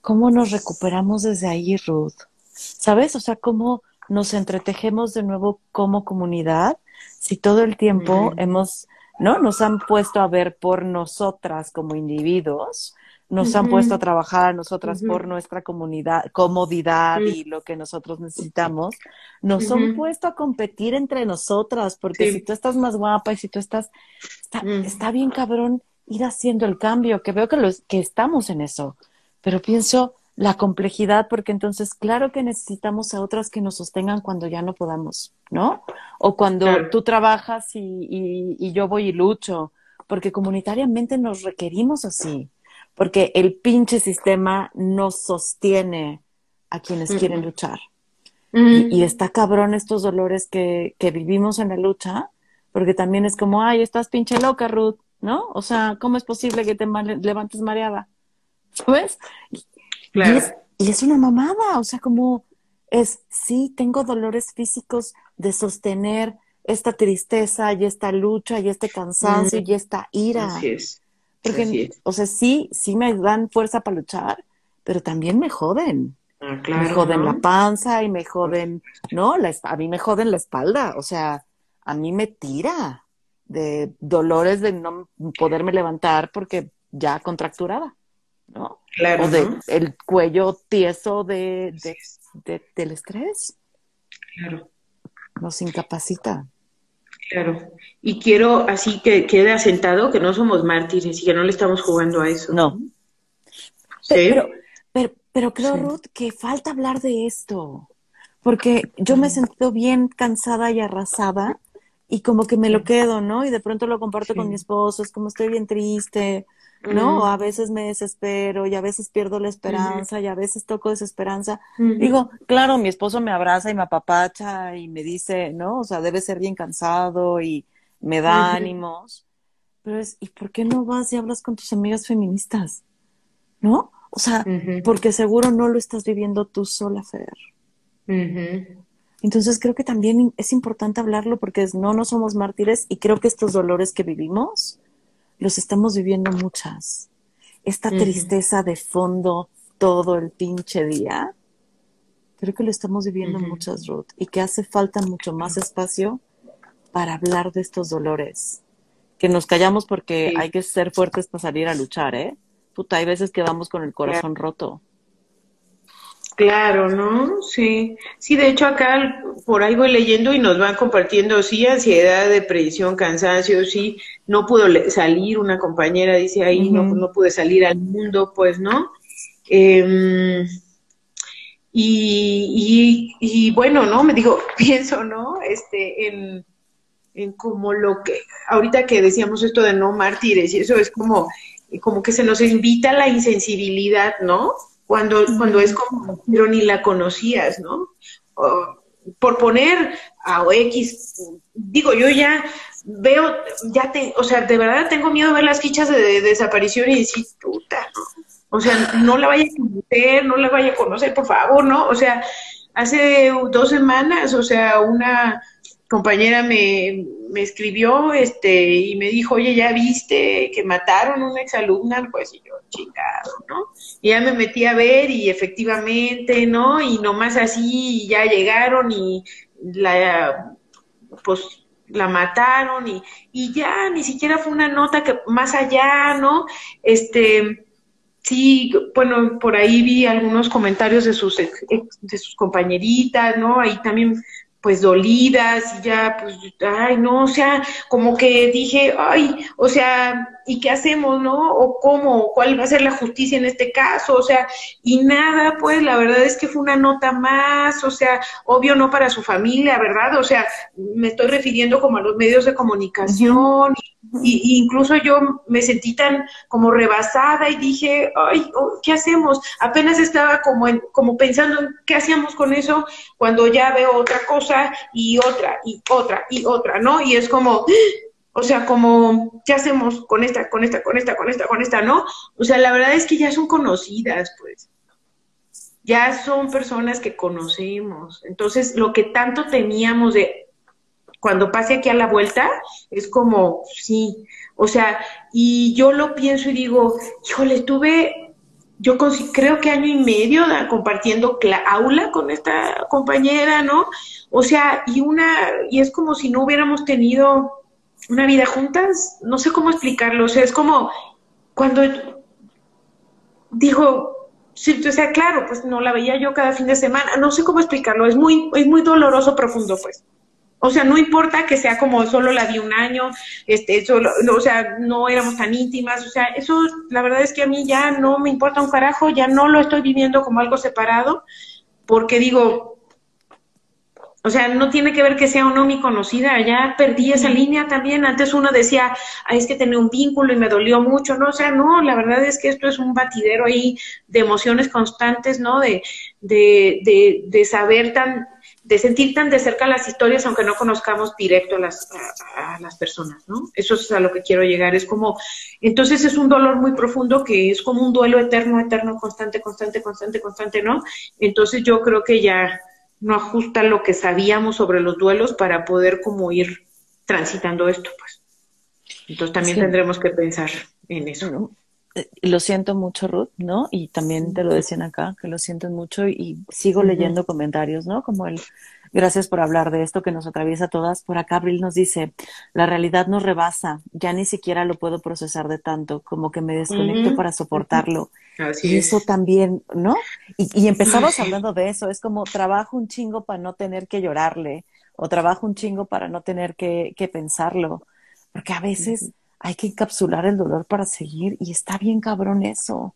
cómo nos recuperamos desde ahí, Ruth. ¿Sabes? O sea, cómo nos entretejemos de nuevo como comunidad si todo el tiempo hemos, ¿no? Nos han puesto a ver por nosotras como individuos, nos han puesto a trabajar a nosotras por nuestra comunidad, comodidad y lo que nosotros necesitamos, nos han puesto a competir entre nosotras, porque si tú estás más guapa y si tú estás, está, está bien cabrón ir haciendo el cambio, que veo que, los, que estamos en eso, pero pienso, la complejidad, porque entonces, claro que necesitamos a otras que nos sostengan cuando ya no podamos, ¿no? O cuando tú trabajas y, y, yo voy y lucho, porque comunitariamente nos requerimos así, porque el pinche sistema nos sostiene a quienes quieren luchar. y, está cabrón estos dolores que, que vivimos en la lucha, porque también es como, ay, estás pinche loca, Ruth, ¿no? O sea, ¿cómo es posible que te levantes mareada? ¿Sabes? Y, es, una mamada, o sea, como es, sí, tengo dolores físicos de sostener esta tristeza y esta lucha y este cansancio y esta ira. Así es. Porque, o sea, sí, sí me dan fuerza para luchar, pero también me joden. Ah, claro, me joden la panza y me joden, no, la, a mí me joden la espalda, o sea, a mí me tira de dolores de no poderme levantar porque ya contracturada. ¿no? Claro. O de el cuello tieso de, de, del estrés. Claro. Nos incapacita. Claro. Y quiero así que quede asentado que no somos mártires y que no le estamos jugando a eso. No. Pero, pero, pero, creo, Ruth, que falta hablar de esto. Porque yo me he sentido bien cansada y arrasada y como que me lo quedo, ¿no? Y de pronto lo comparto con mi esposo, es como estoy bien triste, ¿no? A veces me desespero y a veces pierdo la esperanza y a veces toco desesperanza. Digo, claro, mi esposo me abraza y me apapacha y me dice, ¿no? O sea, debe ser bien cansado y me da ánimos. Pero es, ¿y por qué no vas y hablas con tus amigas feministas? ¿No? O sea, porque seguro no lo estás viviendo tú sola, Fer. Entonces creo que también es importante hablarlo porque no, no somos mártires y creo que estos dolores que vivimos los estamos viviendo muchas. Esta tristeza de fondo todo el pinche día, creo que lo estamos viviendo muchas, Ruth, y que hace falta mucho más espacio para hablar de estos dolores. Que nos callamos porque hay que ser fuertes para salir a luchar, ¿eh? Puta, hay veces que vamos con el corazón roto. Claro, ¿no? Sí. Sí, de hecho acá por ahí voy leyendo y nos van compartiendo, sí, ansiedad, depresión, cansancio, sí, no pudo salir, una compañera dice ahí, no, no pude salir al mundo, pues, ¿no? Em, y, y, bueno, ¿no? Me digo, [LAUGHS] pienso, ¿no? Este, en, en como lo que, ahorita que decíamos esto de no mártires, y eso es como, como que se nos invita a la insensibilidad, ¿no? Cuando, cuando es como, pero ni la conocías, ¿no? por poner a X, digo, yo ya veo, ya te, o sea, de verdad tengo miedo de ver las fichas de, desaparición y decir, puta, ¿no? O sea, no la vaya a conocer, no la vaya a conocer, por favor, ¿no? O sea, hace dos semanas, o sea, una compañera me, me escribió este y me dijo, oye, ¿ya viste que mataron a una exalumna? Pues y yo, chingado, ¿no? Y ya me metí a ver y efectivamente, ¿no? Y nomás así ya llegaron y la, pues la mataron y, y ya ni siquiera fue una nota que más allá, ¿no? Este, sí, bueno, por ahí vi algunos comentarios de sus, de sus compañeritas, ¿no? Ahí también pues dolidas y ya, pues, ay, no, o sea, como que dije, ay, o sea, ¿y qué hacemos, no? O cómo, cuál va a ser la justicia en este caso, o sea, y nada, pues la verdad es que fue una nota más, o sea, obvio no para su familia, ¿verdad? O sea, me estoy refiriendo como a los medios de comunicación, y, incluso yo me sentí tan como rebasada y dije, ay, oh, ¿qué hacemos? Apenas estaba como, en, como pensando en qué hacíamos con eso cuando ya veo otra cosa y otra y otra y otra, ¿no? Y es como, o sea, como, ¿qué hacemos con esta, con esta, con esta, con esta, con esta, no? O sea, la verdad es que ya son conocidas, pues. Ya son personas que conocemos. Entonces, lo que tanto teníamos de cuando pase aquí a la vuelta, es como, sí, o sea, y yo lo pienso y digo, híjole, tuve, yo creo que año y medio compartiendo aula con esta compañera, ¿no? O sea, y una, y es como si no hubiéramos tenido una vida juntas, no sé cómo explicarlo, o sea, es como cuando dijo, sí, o sea, claro, pues no la veía yo cada fin de semana, no sé cómo explicarlo, es muy, es muy doloroso, profundo, pues. O sea, no importa que sea como solo la vi un año, este, solo, o sea, no éramos tan íntimas, o sea, eso la verdad es que a mí ya no me importa un carajo, ya no lo estoy viviendo como algo separado, porque digo, o sea, no tiene que ver que sea o no mi conocida, ya perdí esa línea también. Antes uno decía, es que tenía un vínculo y me dolió mucho, ¿no? O sea, no, la verdad es que esto es un batidero ahí de emociones constantes, ¿no? De, de, de, de saber tan, de sentir tan de cerca las historias, aunque no conozcamos directo a las, a, las personas, ¿no? Eso es a lo que quiero llegar. Es como, entonces es un dolor muy profundo que es como un duelo eterno, eterno, constante, constante, constante, constante, ¿no? Entonces yo creo que ya no ajusta lo que sabíamos sobre los duelos para poder como ir transitando esto, pues. Entonces también tendremos que pensar en eso. Eh, lo siento mucho, Ruth, ¿no? Y también te lo decían acá, que lo sienten mucho y sigo leyendo comentarios, ¿no? Como el, gracias por hablar de esto que nos atraviesa todas. Por acá Abril nos dice, la realidad nos rebasa, ya ni siquiera lo puedo procesar de tanto, como que me desconecto para soportarlo. y eso también, ¿no? Y, y empezamos hablando de eso, es como trabajo un chingo para no tener que llorarle, o trabajo un chingo para no tener que, que pensarlo, porque a veces hay que encapsular el dolor para seguir y está bien cabrón eso,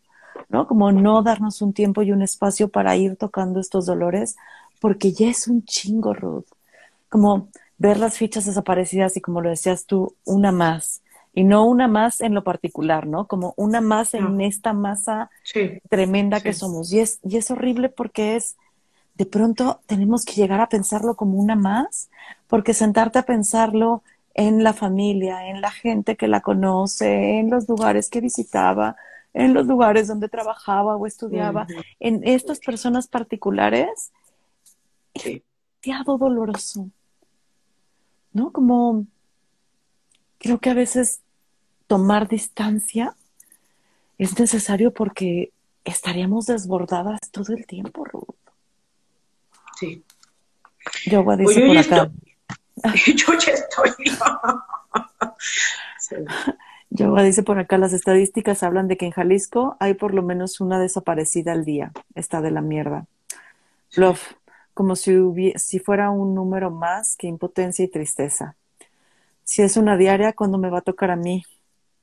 ¿no? Como no darnos un tiempo y un espacio para ir tocando estos dolores, porque ya es un chingo, Ruth. Como ver las fichas desaparecidas y como lo decías tú, una más. Y no una más en lo particular, ¿no? Como una más en esta masa tremenda que somos. Y es, y es horrible porque es, de pronto tenemos que llegar a pensarlo como una más, porque sentarte a pensarlo en la familia, en la gente que la conoce, en los lugares que visitaba, en los lugares donde trabajaba o estudiaba, en estas personas particulares, sí. demasiado doloroso. ¿No? Como creo que a veces tomar distancia es necesario porque estaríamos desbordadas todo el tiempo, Ruth. Sí. Yo voy a decir por acá. [LAUGHS] yo ya estoy. Yo dice por acá, las estadísticas hablan de que en Jalisco hay por lo menos una desaparecida al día. Está de la mierda. Love, como si, si fuera un número más que impotencia y tristeza. Si es una diaria, ¿cuándo me va a tocar a mí?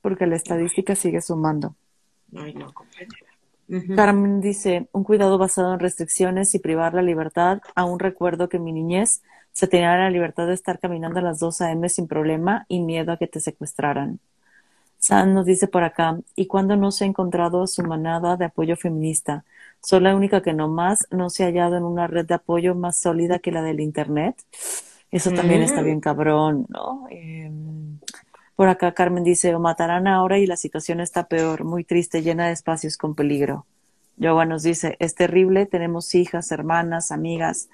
Porque la estadística sigue sumando. Ay, no, compañera. Carmen dice, un cuidado basado en restricciones y privar la libertad. Aún recuerdo que mi niñez se tenía la libertad de estar caminando a las 2 a.m. sin problema y miedo a que te secuestraran. San nos dice por acá, ¿y cuando no se ha encontrado su manada de apoyo feminista? Soy la única que no más no se ha hallado en una red de apoyo más sólida que la del Internet. Eso también está mm. bien cabrón, ¿no? Em, por acá Carmen dice, o matarán ahora y la situación está peor, muy triste, llena de espacios con peligro. Yoga nos dice, es terrible, tenemos hijas, hermanas, amigas,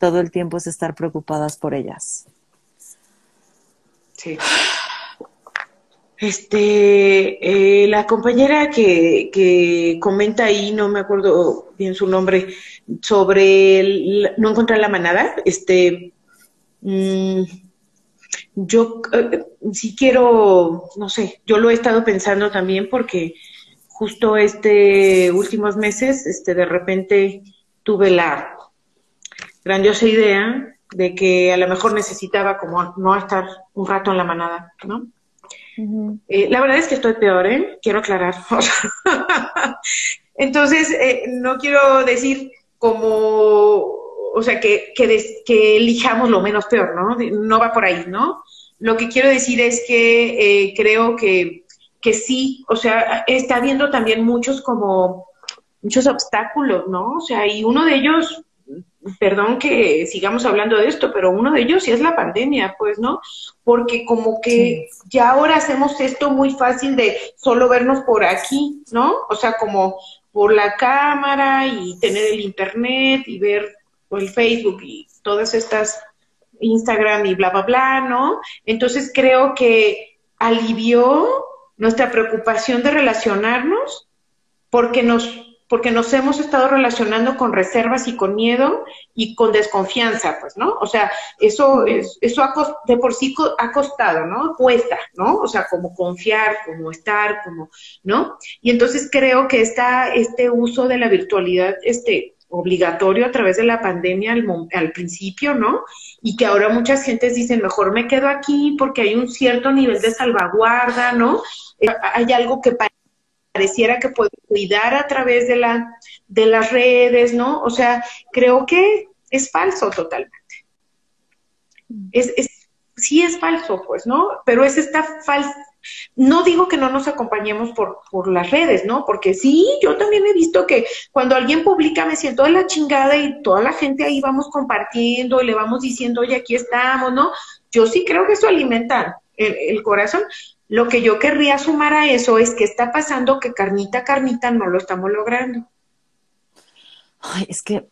todo el tiempo es estar preocupadas por ellas. Sí. Este, eh, la compañera que, que, comenta ahí, no me acuerdo bien su nombre, sobre no encontrar la manada, este, mm, yo eh, sí quiero, no sé, yo lo he estado pensando también porque justo este últimos meses, este, de repente tuve la grandiosa idea de que a lo mejor necesitaba como no estar un rato en la manada, ¿no? Eh, la verdad es que estoy peor, ¿eh? Quiero aclarar. [LAUGHS] Entonces, eh, no quiero decir como, o sea, que, que, elijamos lo menos peor, ¿no? No va por ahí, ¿no? Lo que quiero decir es que eh, creo que, que sí, o sea, está habiendo también muchos como, muchos obstáculos, ¿no? O sea, y uno de ellos perdón que sigamos hablando de esto, pero uno de ellos sí es la pandemia, pues, ¿no? Porque como que ya ahora hacemos esto muy fácil de solo vernos por aquí, ¿no? O sea, como por la cámara y tener el internet y ver el Facebook y todas estas Instagram y bla, bla, bla, ¿no? Entonces creo que alivió nuestra preocupación de relacionarnos porque nos porque nos hemos estado relacionando con reservas y con miedo y con desconfianza, pues, ¿no? O sea, eso, es, eso de por sí ha costado, ¿no? Cuesta, ¿no? O sea, como confiar, como estar, como, ¿no? Y entonces creo que está este uso de la virtualidad, este, obligatorio a través de la pandemia al, al, principio, ¿no? Y que ahora muchas gentes dicen, mejor me quedo aquí porque hay un cierto nivel de salvaguarda, ¿no? Eh, hay algo que pareciera que puede cuidar a través de, la, de las redes, ¿no? O sea, creo que es falso totalmente. Es, es, sí es falso, pues, ¿no? Pero es esta falsa. No digo que no nos acompañemos por, por las redes, ¿no? Porque sí, yo también he visto que cuando alguien publica me siento de la chingada y toda la gente ahí vamos compartiendo y le vamos diciendo, oye, aquí estamos, ¿no? Yo sí creo que eso alimenta el corazón, lo que yo querría sumar a eso es que está pasando que carnita, carnita no lo estamos logrando. Ay, es que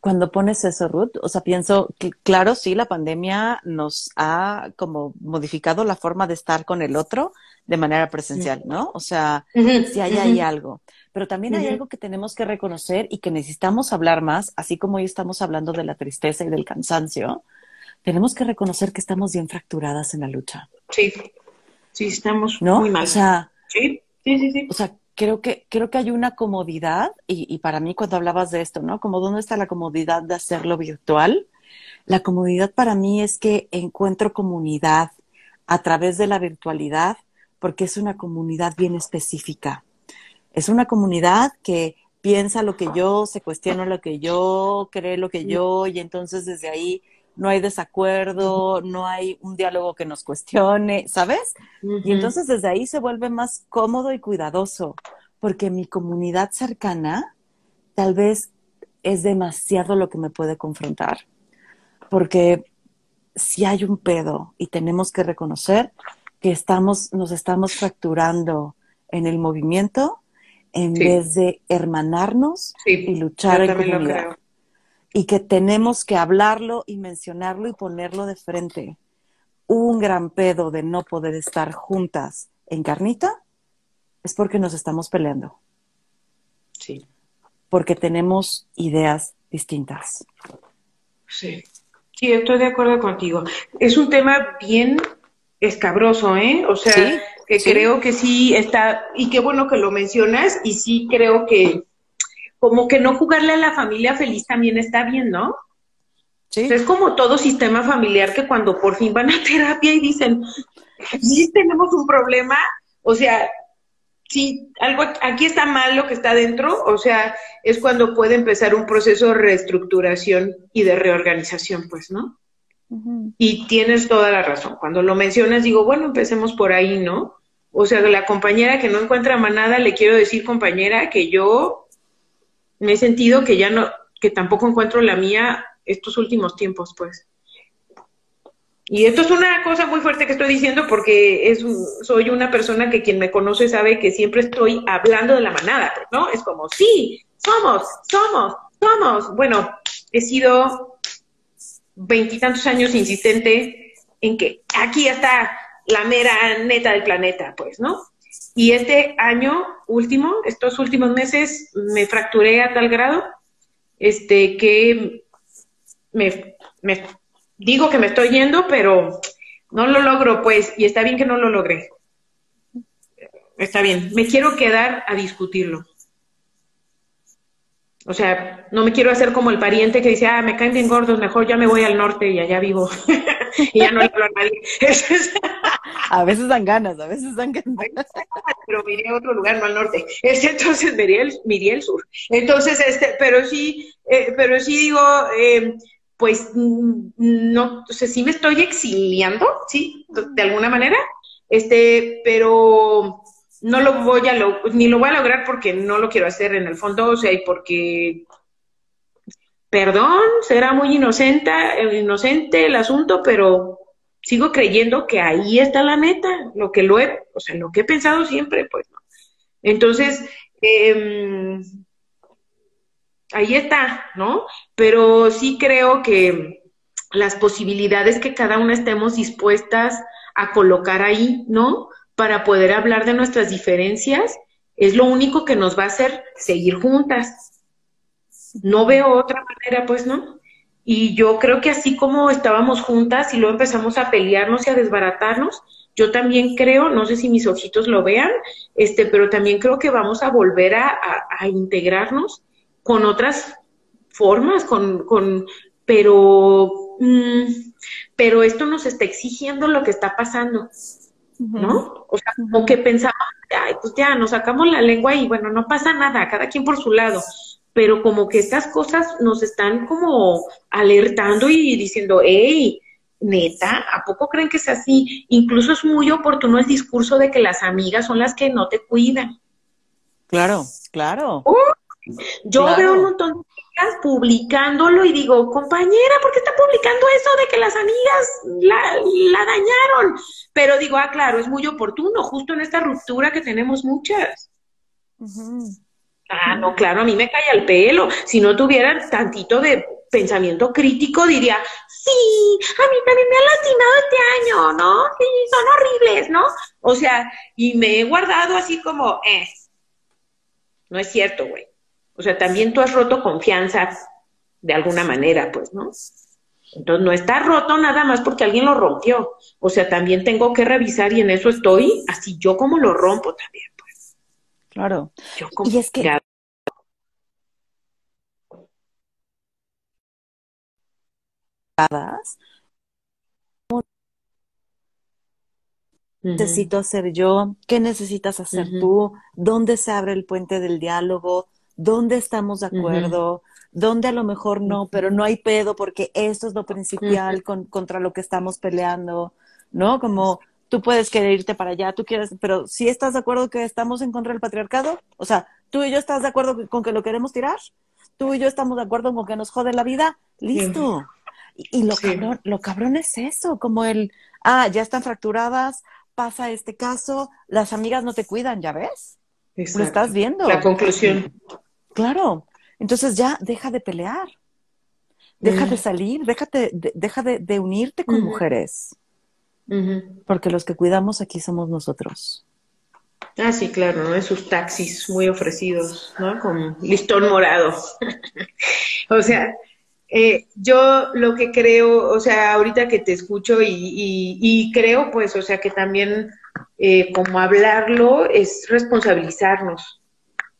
cuando pones eso, Ruth, o sea, pienso que, claro, sí, la pandemia nos ha como modificado la forma de estar con el otro de manera presencial, ¿no? O sea, si hay ahí algo. Pero también hay algo que tenemos que reconocer y que necesitamos hablar más, así como hoy estamos hablando de la tristeza y del cansancio, tenemos que reconocer que estamos bien fracturadas en la lucha. Sí. Sí, estamos muy mal. O sea, sí, sí, sí, O sea, creo que, creo que hay una comodidad, y, y para mí cuando hablabas de esto, ¿no? Como dónde está la comodidad de hacerlo virtual. La comodidad para mí es que encuentro comunidad a través de la virtualidad, porque es una comunidad bien específica. Es una comunidad que piensa lo que yo, se cuestiona lo que yo, cree lo que yo, y entonces desde ahí no hay desacuerdo, no hay un diálogo que nos cuestione, ¿sabes? Y entonces desde ahí se vuelve más cómodo y cuidadoso, porque mi comunidad cercana tal vez es demasiado lo que me puede confrontar, porque si hay un pedo y tenemos que reconocer que estamos, nos estamos fracturando en el movimiento en vez de hermanarnos y luchar en comunidad y que tenemos que hablarlo y mencionarlo y ponerlo de frente. Un gran pedo de no poder estar juntas en carnita es porque nos estamos peleando. Sí. Porque tenemos ideas distintas. Sí. Sí, estoy de acuerdo contigo. Es un tema bien escabroso, ¿eh? O sea, que creo que sí está, y qué bueno que lo mencionas, y sí creo que como que no jugarle a la familia feliz también está bien, ¿no? Sí. es como todo sistema familiar que cuando por fin van a [LAUGHS] terapia y dicen, sí tenemos un problema, o sea, sí, algo aquí está mal lo que está dentro, o sea, es cuando puede empezar un proceso de reestructuración y de reorganización, pues, ¿no? Y tienes toda la razón. Cuando lo mencionas, digo, bueno, empecemos por ahí, ¿no? O sea, la compañera que no encuentra manada, le quiero decir, compañera, que yo me he sentido que ya no, que tampoco encuentro la mía estos últimos tiempos, pues. Y esto es una cosa muy fuerte que estoy diciendo porque soy una persona que quien me conoce sabe que siempre estoy hablando de la manada, ¿no? Es como, sí, somos, somos, somos. Bueno, he sido veintitantos años insistente en que aquí está la mera neta del planeta, pues, ¿no? Y este año último, estos últimos meses, me fracturé a tal grado este, que me, digo que me estoy yendo, pero no lo logro, pues, y está bien que no lo logré. Está bien, me quiero quedar a discutirlo. O sea, no me quiero hacer como el pariente que dice, ah, me caen bien gordos, mejor ya me voy al norte y allá vivo. [LAUGHS] y ya no le hablo a nadie. [LAUGHS] a veces dan ganas, a veces dan ganas. pero me a otro lugar, no al norte. Este, entonces me iría, al sur. Entonces, este, pero sí, eh, pero sí digo, eh, pues mm, no, o sea, sí me estoy exiliando, sí, de alguna manera, este, pero no lo voy a lo, ni lo voy a lograr porque no lo quiero hacer en el fondo, o sea, y porque perdón, será muy inocente, inocente el asunto, pero sigo creyendo que ahí está la meta, lo que lo he, o sea, lo que he pensado siempre, pues no. Entonces, eh, ahí está, ¿no? Pero sí creo que las posibilidades que cada una estemos dispuestas a colocar ahí, ¿no? Para poder hablar de nuestras diferencias, es lo único que nos va a hacer seguir juntas. No veo otra manera, pues, ¿no? Y yo creo que así como estábamos juntas y luego empezamos a pelearnos y a desbaratarnos, yo también creo, no sé si mis ojitos lo vean, este, pero también creo que vamos a volver a, a integrarnos con otras formas, con, con pero, mm, pero esto nos está exigiendo lo que está pasando, ¿no? O sea, como que pensamos, ay, pues ya, nos sacamos la lengua y bueno, no pasa nada, cada quien por su lado, pero como que estas cosas nos están como alertando y diciendo, hey, neta, ¿a poco creen que es así? Incluso es muy oportuno el discurso de que las amigas son las que no te cuidan. Claro, claro. Yo veo un montón de amigas publicándolo y digo, compañera, ¿por qué está publicando eso de que las amigas la, dañaron? Pero digo, ah, claro, es muy oportuno, justo en esta ruptura que tenemos muchas. Ah, no, claro, a mí me cae el pelo. Si no tuviera tantito de pensamiento crítico, diría, sí, a mí también me ha lastimado este año, ¿no? Sí, son horribles, ¿no? O sea, y me he guardado así como, eh, no es cierto, güey. O sea, también tú has roto confianza de alguna manera, pues, ¿no? Entonces no está roto nada más porque alguien lo rompió. O sea, también tengo que revisar y en eso estoy, así yo como lo rompo también. Claro. Yo como y es que necesito hacer yo? ¿Qué necesitas hacer tú? ¿Dónde se abre el puente del diálogo? dónde estamos de acuerdo, dónde a lo mejor no, pero no hay pedo porque esto es lo principal contra lo que estamos peleando, ¿no? Como tú puedes querer irte para allá, tú quieres, pero si estás de acuerdo que estamos en contra del patriarcado, o sea, tú y yo estás de acuerdo con que lo queremos tirar, tú y yo estamos de acuerdo con que nos jode la vida, listo. Y, lo, cabrón, lo cabrón es eso, como el, ah, ya están fracturadas, pasa este caso, las amigas no te cuidan, ¿ya ves? Lo estás viendo. La conclusión. Claro. Entonces ya deja de pelear. Deja de salir, déjate, deja de, unirte con mujeres. Porque los que cuidamos aquí somos nosotros. Ah, sí, claro, ¿no? Esos taxis muy ofrecidos, ¿no? Con listón morado. [LAUGHS] o sea, eh, yo lo que creo, o sea, ahorita que te escucho y, creo, pues, o sea, que también eh, como hablarlo es responsabilizarnos,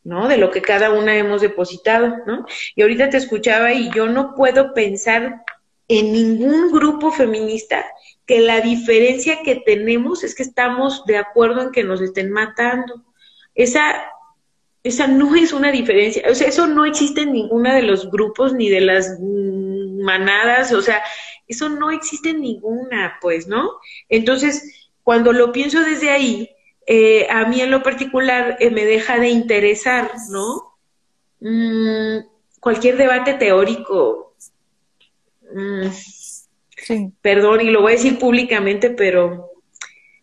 ¿no? De lo que cada una hemos depositado, ¿no? Y ahorita te escuchaba y yo no puedo pensar en ningún grupo feminista que la diferencia que tenemos es que estamos de acuerdo en que nos estén matando. Esa, esa no es una diferencia, o sea, eso no existe en ninguno de los grupos ni de las manadas, o sea, eso no existe en ninguna, pues, ¿no? Entonces, cuando lo pienso desde ahí, eh, a mí en lo particular eh, me deja de interesar, ¿no? Mm, cualquier debate teórico, mm, sí. perdón, y lo voy a decir públicamente, pero,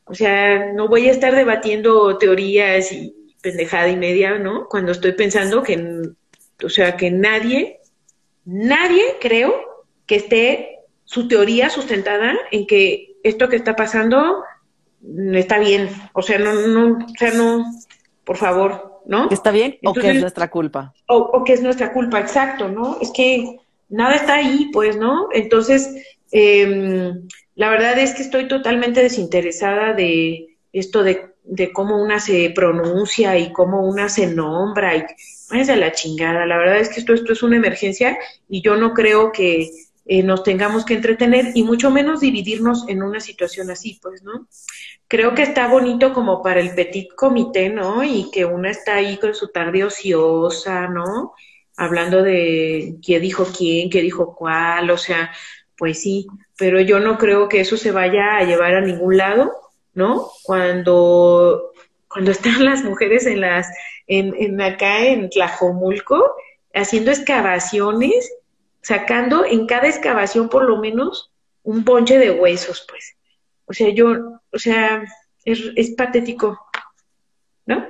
o sea, no voy a estar debatiendo teorías y pendejada y media, ¿no? Cuando estoy pensando que, o sea, que nadie, nadie creo que esté su teoría sustentada en que esto que está pasando está bien, o sea, no, no, o sea, no, por favor, ¿no? ¿Está bien o que es nuestra culpa? O, que es nuestra culpa, exacto, ¿no? Es que nada está ahí, pues, ¿no? Entonces, eh, la verdad es que estoy totalmente desinteresada de esto de de cómo una se pronuncia y cómo una se nombra y váyanse a la chingada. La verdad es que esto, esto es una emergencia y yo no creo que eh, nos tengamos que entretener y mucho menos dividirnos en una situación así, pues, ¿no? Creo que está bonito como para el petit comité, ¿no? Y que una está ahí con su tarde ociosa, ¿no? Hablando de quién dijo quién, qué dijo cuál, o sea, pues sí, pero yo no creo que eso se vaya a llevar a ningún lado, ¿no? Cuando, cuando están las mujeres en las, en, en acá en Tlajomulco, haciendo excavaciones, sacando en cada excavación por lo menos un ponche de huesos, pues. O sea, yo, o sea, es, es patético, ¿no?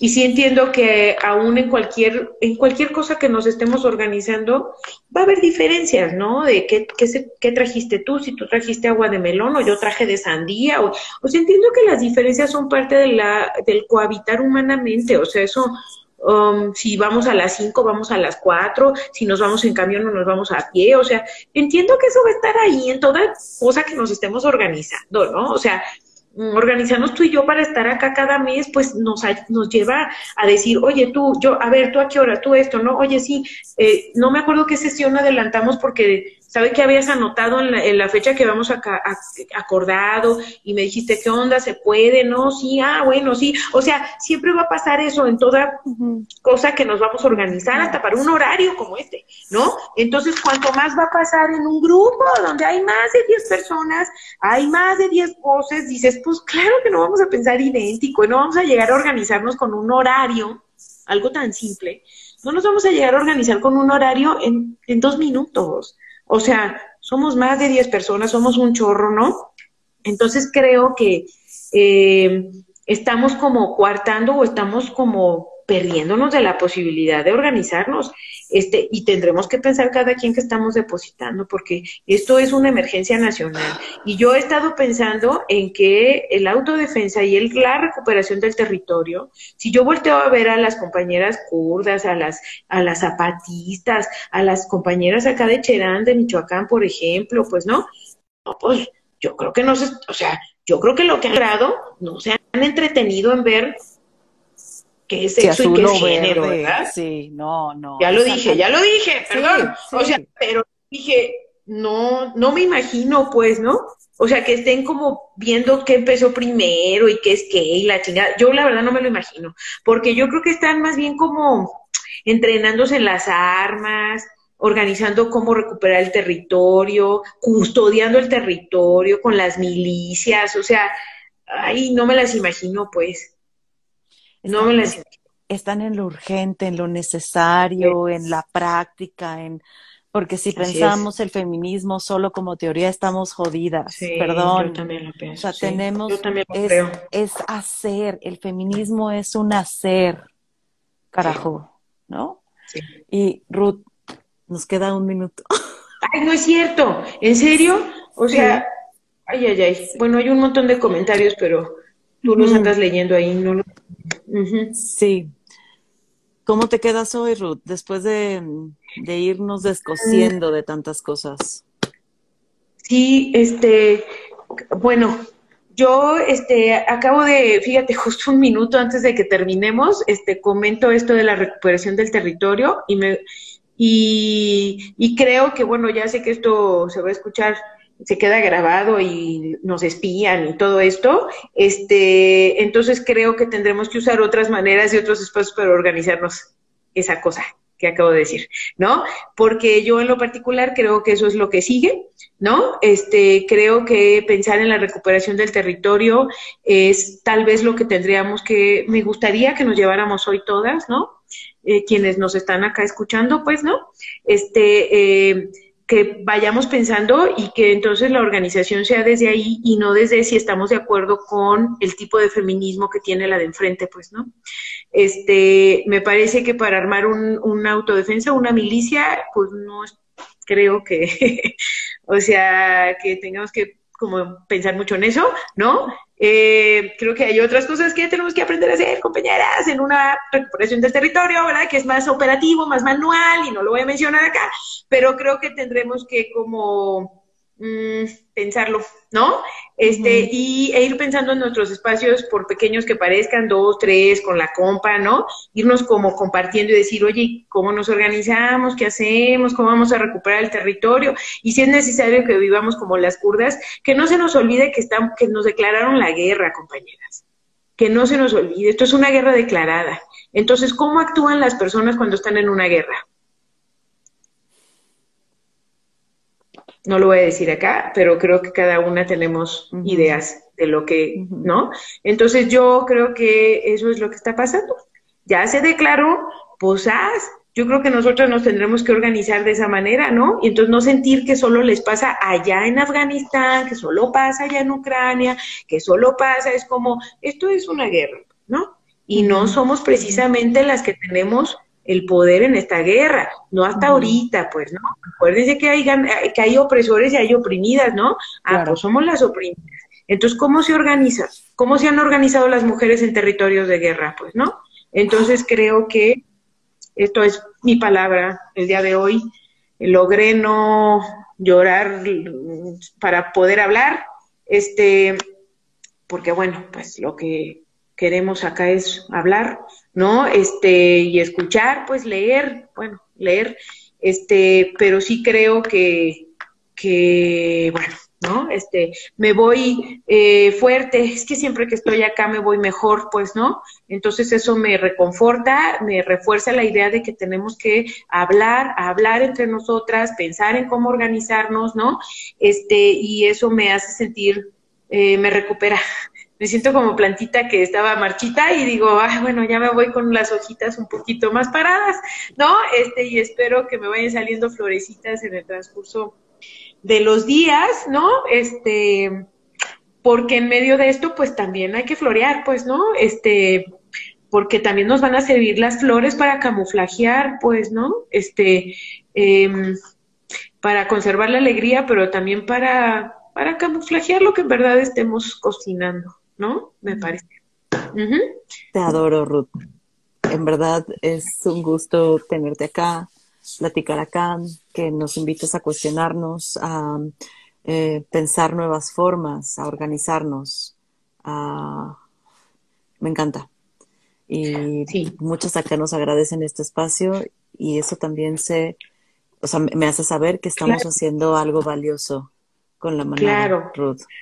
Y sí entiendo que aún en cualquier, en cualquier cosa que nos estemos organizando, va a haber diferencias, ¿no? De qué, qué, qué trajiste tú, si tú trajiste agua de melón o yo traje de sandía, o, o sea, entiendo que las diferencias son parte de la, del cohabitar humanamente, o sea, eso, um, si vamos a las 5, vamos a las 4, si nos vamos en camión o nos vamos a pie, o sea, entiendo que eso va a estar ahí en toda cosa que nos estemos organizando, ¿no? O sea, organizarnos tú y yo para estar acá cada mes, pues nos, nos lleva a decir, oye, tú, yo, a ver, tú a qué hora, tú esto, ¿no? Oye, sí, eh, no me acuerdo qué sesión adelantamos porque sabe que habías anotado en la, en la fecha que vamos a, acordado y me dijiste, ¿qué onda? ¿Se puede? ¿No? Sí, ah, bueno, sí. O sea, siempre va a pasar eso en toda cosa que nos vamos a organizar, hasta para un horario como este, ¿no? Entonces, cuanto más va a pasar en un grupo donde hay más de 10 personas, hay más de 10 voces, dices, pues claro que no vamos a pensar idéntico y no vamos a llegar a organizarnos con un horario, algo tan simple. No nos vamos a llegar a organizar con un horario en, en dos minutos. O sea, somos más de 10 personas, somos un chorro, ¿no? Entonces creo que eh, estamos como coartando o estamos como perdiéndonos de la posibilidad de organizarnos. Este, y tendremos que pensar cada quien que estamos depositando, porque esto es una emergencia nacional. Y yo he estado pensando en que el autodefensa y el, la recuperación del territorio, si yo volteo a ver a las compañeras kurdas, a las, a las zapatistas, a las compañeras acá de Cherán, de Michoacán, por ejemplo, pues no, no pues yo creo que no se, o sea, yo creo que lo que han logrado no se han entretenido en ver qué es sexo y qué es género, ¿verdad? Sí, no, no. Ya lo dije, ya lo dije, perdón. O sea, pero dije, no, no me imagino, pues, ¿no? O sea, que estén como viendo qué empezó primero y qué es qué y la chingada. Yo la verdad no me lo imagino, porque yo creo que están más bien como entrenándose en las armas, organizando cómo recuperar el territorio, custodiando el territorio con las milicias, o sea, ay, no me las imagino, pues. No me las [LAUGHS] Están en lo urgente, en lo necesario, en la práctica, en porque si pensamos el feminismo solo como teoría estamos jodidas. Perdón. Yo también lo pienso. O sea, tenemos es, es, hacer, el feminismo es un hacer, carajo, ¿no? Sí. Y Ruth, nos queda un minuto. [LAUGHS] Ay, no es cierto. ¿En serio? O sea, ay, ay, ay. Bueno, hay un montón de comentarios, pero tú los andas leyendo ahí, no lo Sí. ¿Cómo te quedas hoy, Ruth, después de, irnos descosiendo de tantas cosas? Sí, este, bueno, yo este, acabo de, fíjate, [LAUGHS] justo un minuto antes de que terminemos, este, comento esto de la recuperación del territorio y me y, y creo que, bueno, ya sé que esto se va a escuchar se queda grabado y nos espían y todo esto, este, entonces creo que tendremos que usar otras maneras y otros espacios para organizarnos esa cosa que acabo de decir, ¿no? Porque yo en lo particular creo que eso es lo que sigue, ¿no? Este, creo que pensar en la recuperación del territorio es tal vez lo que tendríamos que, me gustaría que nos lleváramos hoy todas, ¿no? Eh, quienes nos están acá escuchando, pues, ¿no? Este, eh, que vayamos pensando y que entonces la organización sea desde ahí y no desde si estamos de acuerdo con el tipo de feminismo que tiene la de enfrente, pues, ¿no? Este, me parece que para armar un, una autodefensa, una milicia, pues no creo que, [LAUGHS] o sea, que tengamos que como pensar mucho en eso, ¿no? Eh, creo que hay otras cosas que tenemos que aprender a hacer, compañeras, en una recuperación del territorio, ¿verdad? Que es más operativo, más manual, y no lo voy a mencionar acá, pero creo que tendremos que como mm, pensarlo, ¿no? Este, y e ir pensando en nuestros espacios, por pequeños que parezcan, dos, tres, con la compa, ¿no? Irnos como compartiendo y decir, oye, ¿cómo nos organizamos? ¿Qué hacemos? ¿Cómo vamos a recuperar el territorio? Y si es necesario que vivamos como las kurdas, que no se nos olvide que, están, que nos declararon la guerra, compañeras. Que no se nos olvide, esto es una guerra declarada. Entonces, ¿cómo actúan las personas cuando están en una guerra? No lo voy a decir acá, pero creo que cada una tenemos ideas de lo que, ¿no? Entonces yo creo que eso es lo que está pasando. Ya se declaró, pues yo creo que nosotros nos tendremos que organizar de esa manera, ¿no? Y entonces no sentir que solo les pasa allá en Afganistán, que solo pasa allá en Ucrania, que solo pasa, es como, esto es una guerra, ¿no? Y no somos precisamente las que tenemos el poder en esta guerra, no hasta ahorita, pues, ¿no? Acuérdense que hay, que hay opresores y hay oprimidas, ¿no? Ah, pues somos las oprimidas. Entonces, ¿cómo se organiza? ¿Cómo se han organizado las mujeres en territorios de guerra? Pues, ¿no? Entonces, creo que esto es mi palabra el día de hoy. Logré no llorar para poder hablar, este, porque bueno, pues lo que queremos acá es hablar, ¿no? Este, y escuchar, pues leer, bueno, leer, este, pero sí creo que, que bueno, ¿no? Este, me voy eh, fuerte, es que siempre que estoy acá me voy mejor, pues, ¿no? Entonces eso me reconforta, me refuerza la idea de que tenemos que hablar, hablar entre nosotras, pensar en cómo organizarnos, ¿no? Este, y eso me hace sentir, eh, me recupera, me siento como plantita que estaba marchita y digo, ah, bueno, ya me voy con las hojitas un poquito más paradas, ¿no? Este, y espero que me vayan saliendo florecitas en el transcurso de los días, ¿no? Este, porque en medio de esto, pues también hay que florear, pues, ¿no? Este, porque también nos van a servir las flores para camuflajear, pues, ¿no? Este, eh, para conservar la alegría, pero también para, para camuflajear lo que en verdad estemos cocinando. ¿No? Me parece. Te adoro, Ruth. En verdad es un gusto tenerte acá, platicar acá, que nos invites a cuestionarnos, a eh, pensar nuevas formas, a organizarnos. Me encanta. Y muchos acá nos agradecen este espacio y eso también se, o sea, me hace saber que estamos haciendo algo valioso con la mano. Claro.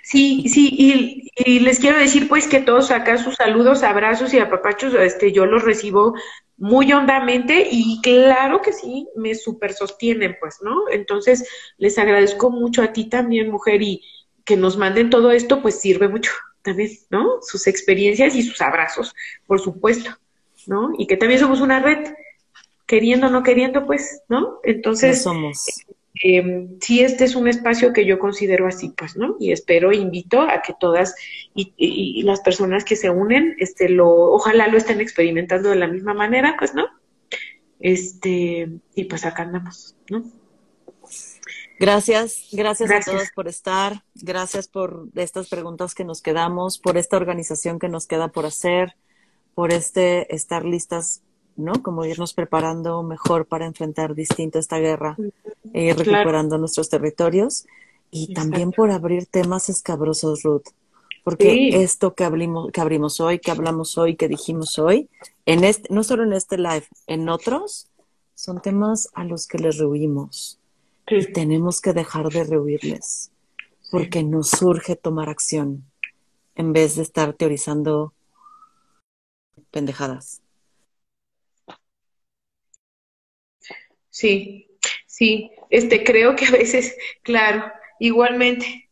Sí, sí, y, les quiero decir pues que todos acá sus saludos, abrazos y apapachos, este, yo los recibo muy hondamente y claro que sí, me super sostienen pues, ¿no? Entonces, les agradezco mucho a ti también, mujer, y que nos manden todo esto, pues sirve mucho también, ¿no? Sus experiencias y sus abrazos, por supuesto, ¿no? Y que también somos una red, queriendo o no queriendo, pues, ¿no? Entonces, somos eh, sí, este es un espacio que yo considero así, pues, ¿no? Y espero, invito a que todas y, las personas que se unen, este, lo, ojalá lo estén experimentando de la misma manera, pues, ¿no? Este, y pues acá andamos, ¿no? Gracias, gracias, gracias, a todos por estar, gracias por estas preguntas que nos quedamos, por esta organización que nos queda por hacer, por este estar listas ¿no? Como irnos preparando mejor para enfrentar distinto esta guerra e ir recuperando nuestros territorios. Y también por abrir temas escabrosos, Ruth. Porque esto que abrimos, que abrimos hoy, que hablamos hoy, que dijimos hoy, en este, no solo en este live, en otros, son temas a los que les rehuimos. Y tenemos que dejar de rehuirles. Porque nos surge tomar acción en vez de estar teorizando pendejadas. Sí, sí, este creo que a veces, claro, igualmente.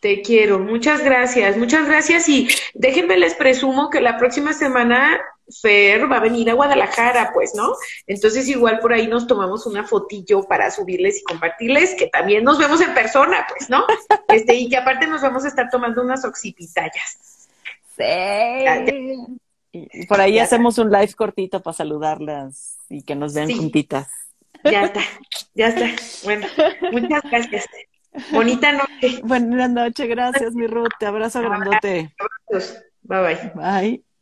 Te quiero, muchas gracias, muchas gracias y déjenme les presumo que la próxima semana Fer va a venir a Guadalajara, pues, ¿no? Entonces igual por ahí nos tomamos una fotillo para subirles y compartirles, que también nos vemos en persona, pues, ¿no? Este, y que aparte nos vamos a estar tomando unas oxipitayas. Sí. Y por ahí hacemos un live cortito para saludarlas y que nos vean juntitas. Ya está, ya está. Bueno, muchas gracias. Bonita noche. Buenas noches, gracias, mi Ruth. Te abrazo grandote. Bye bye. Bye.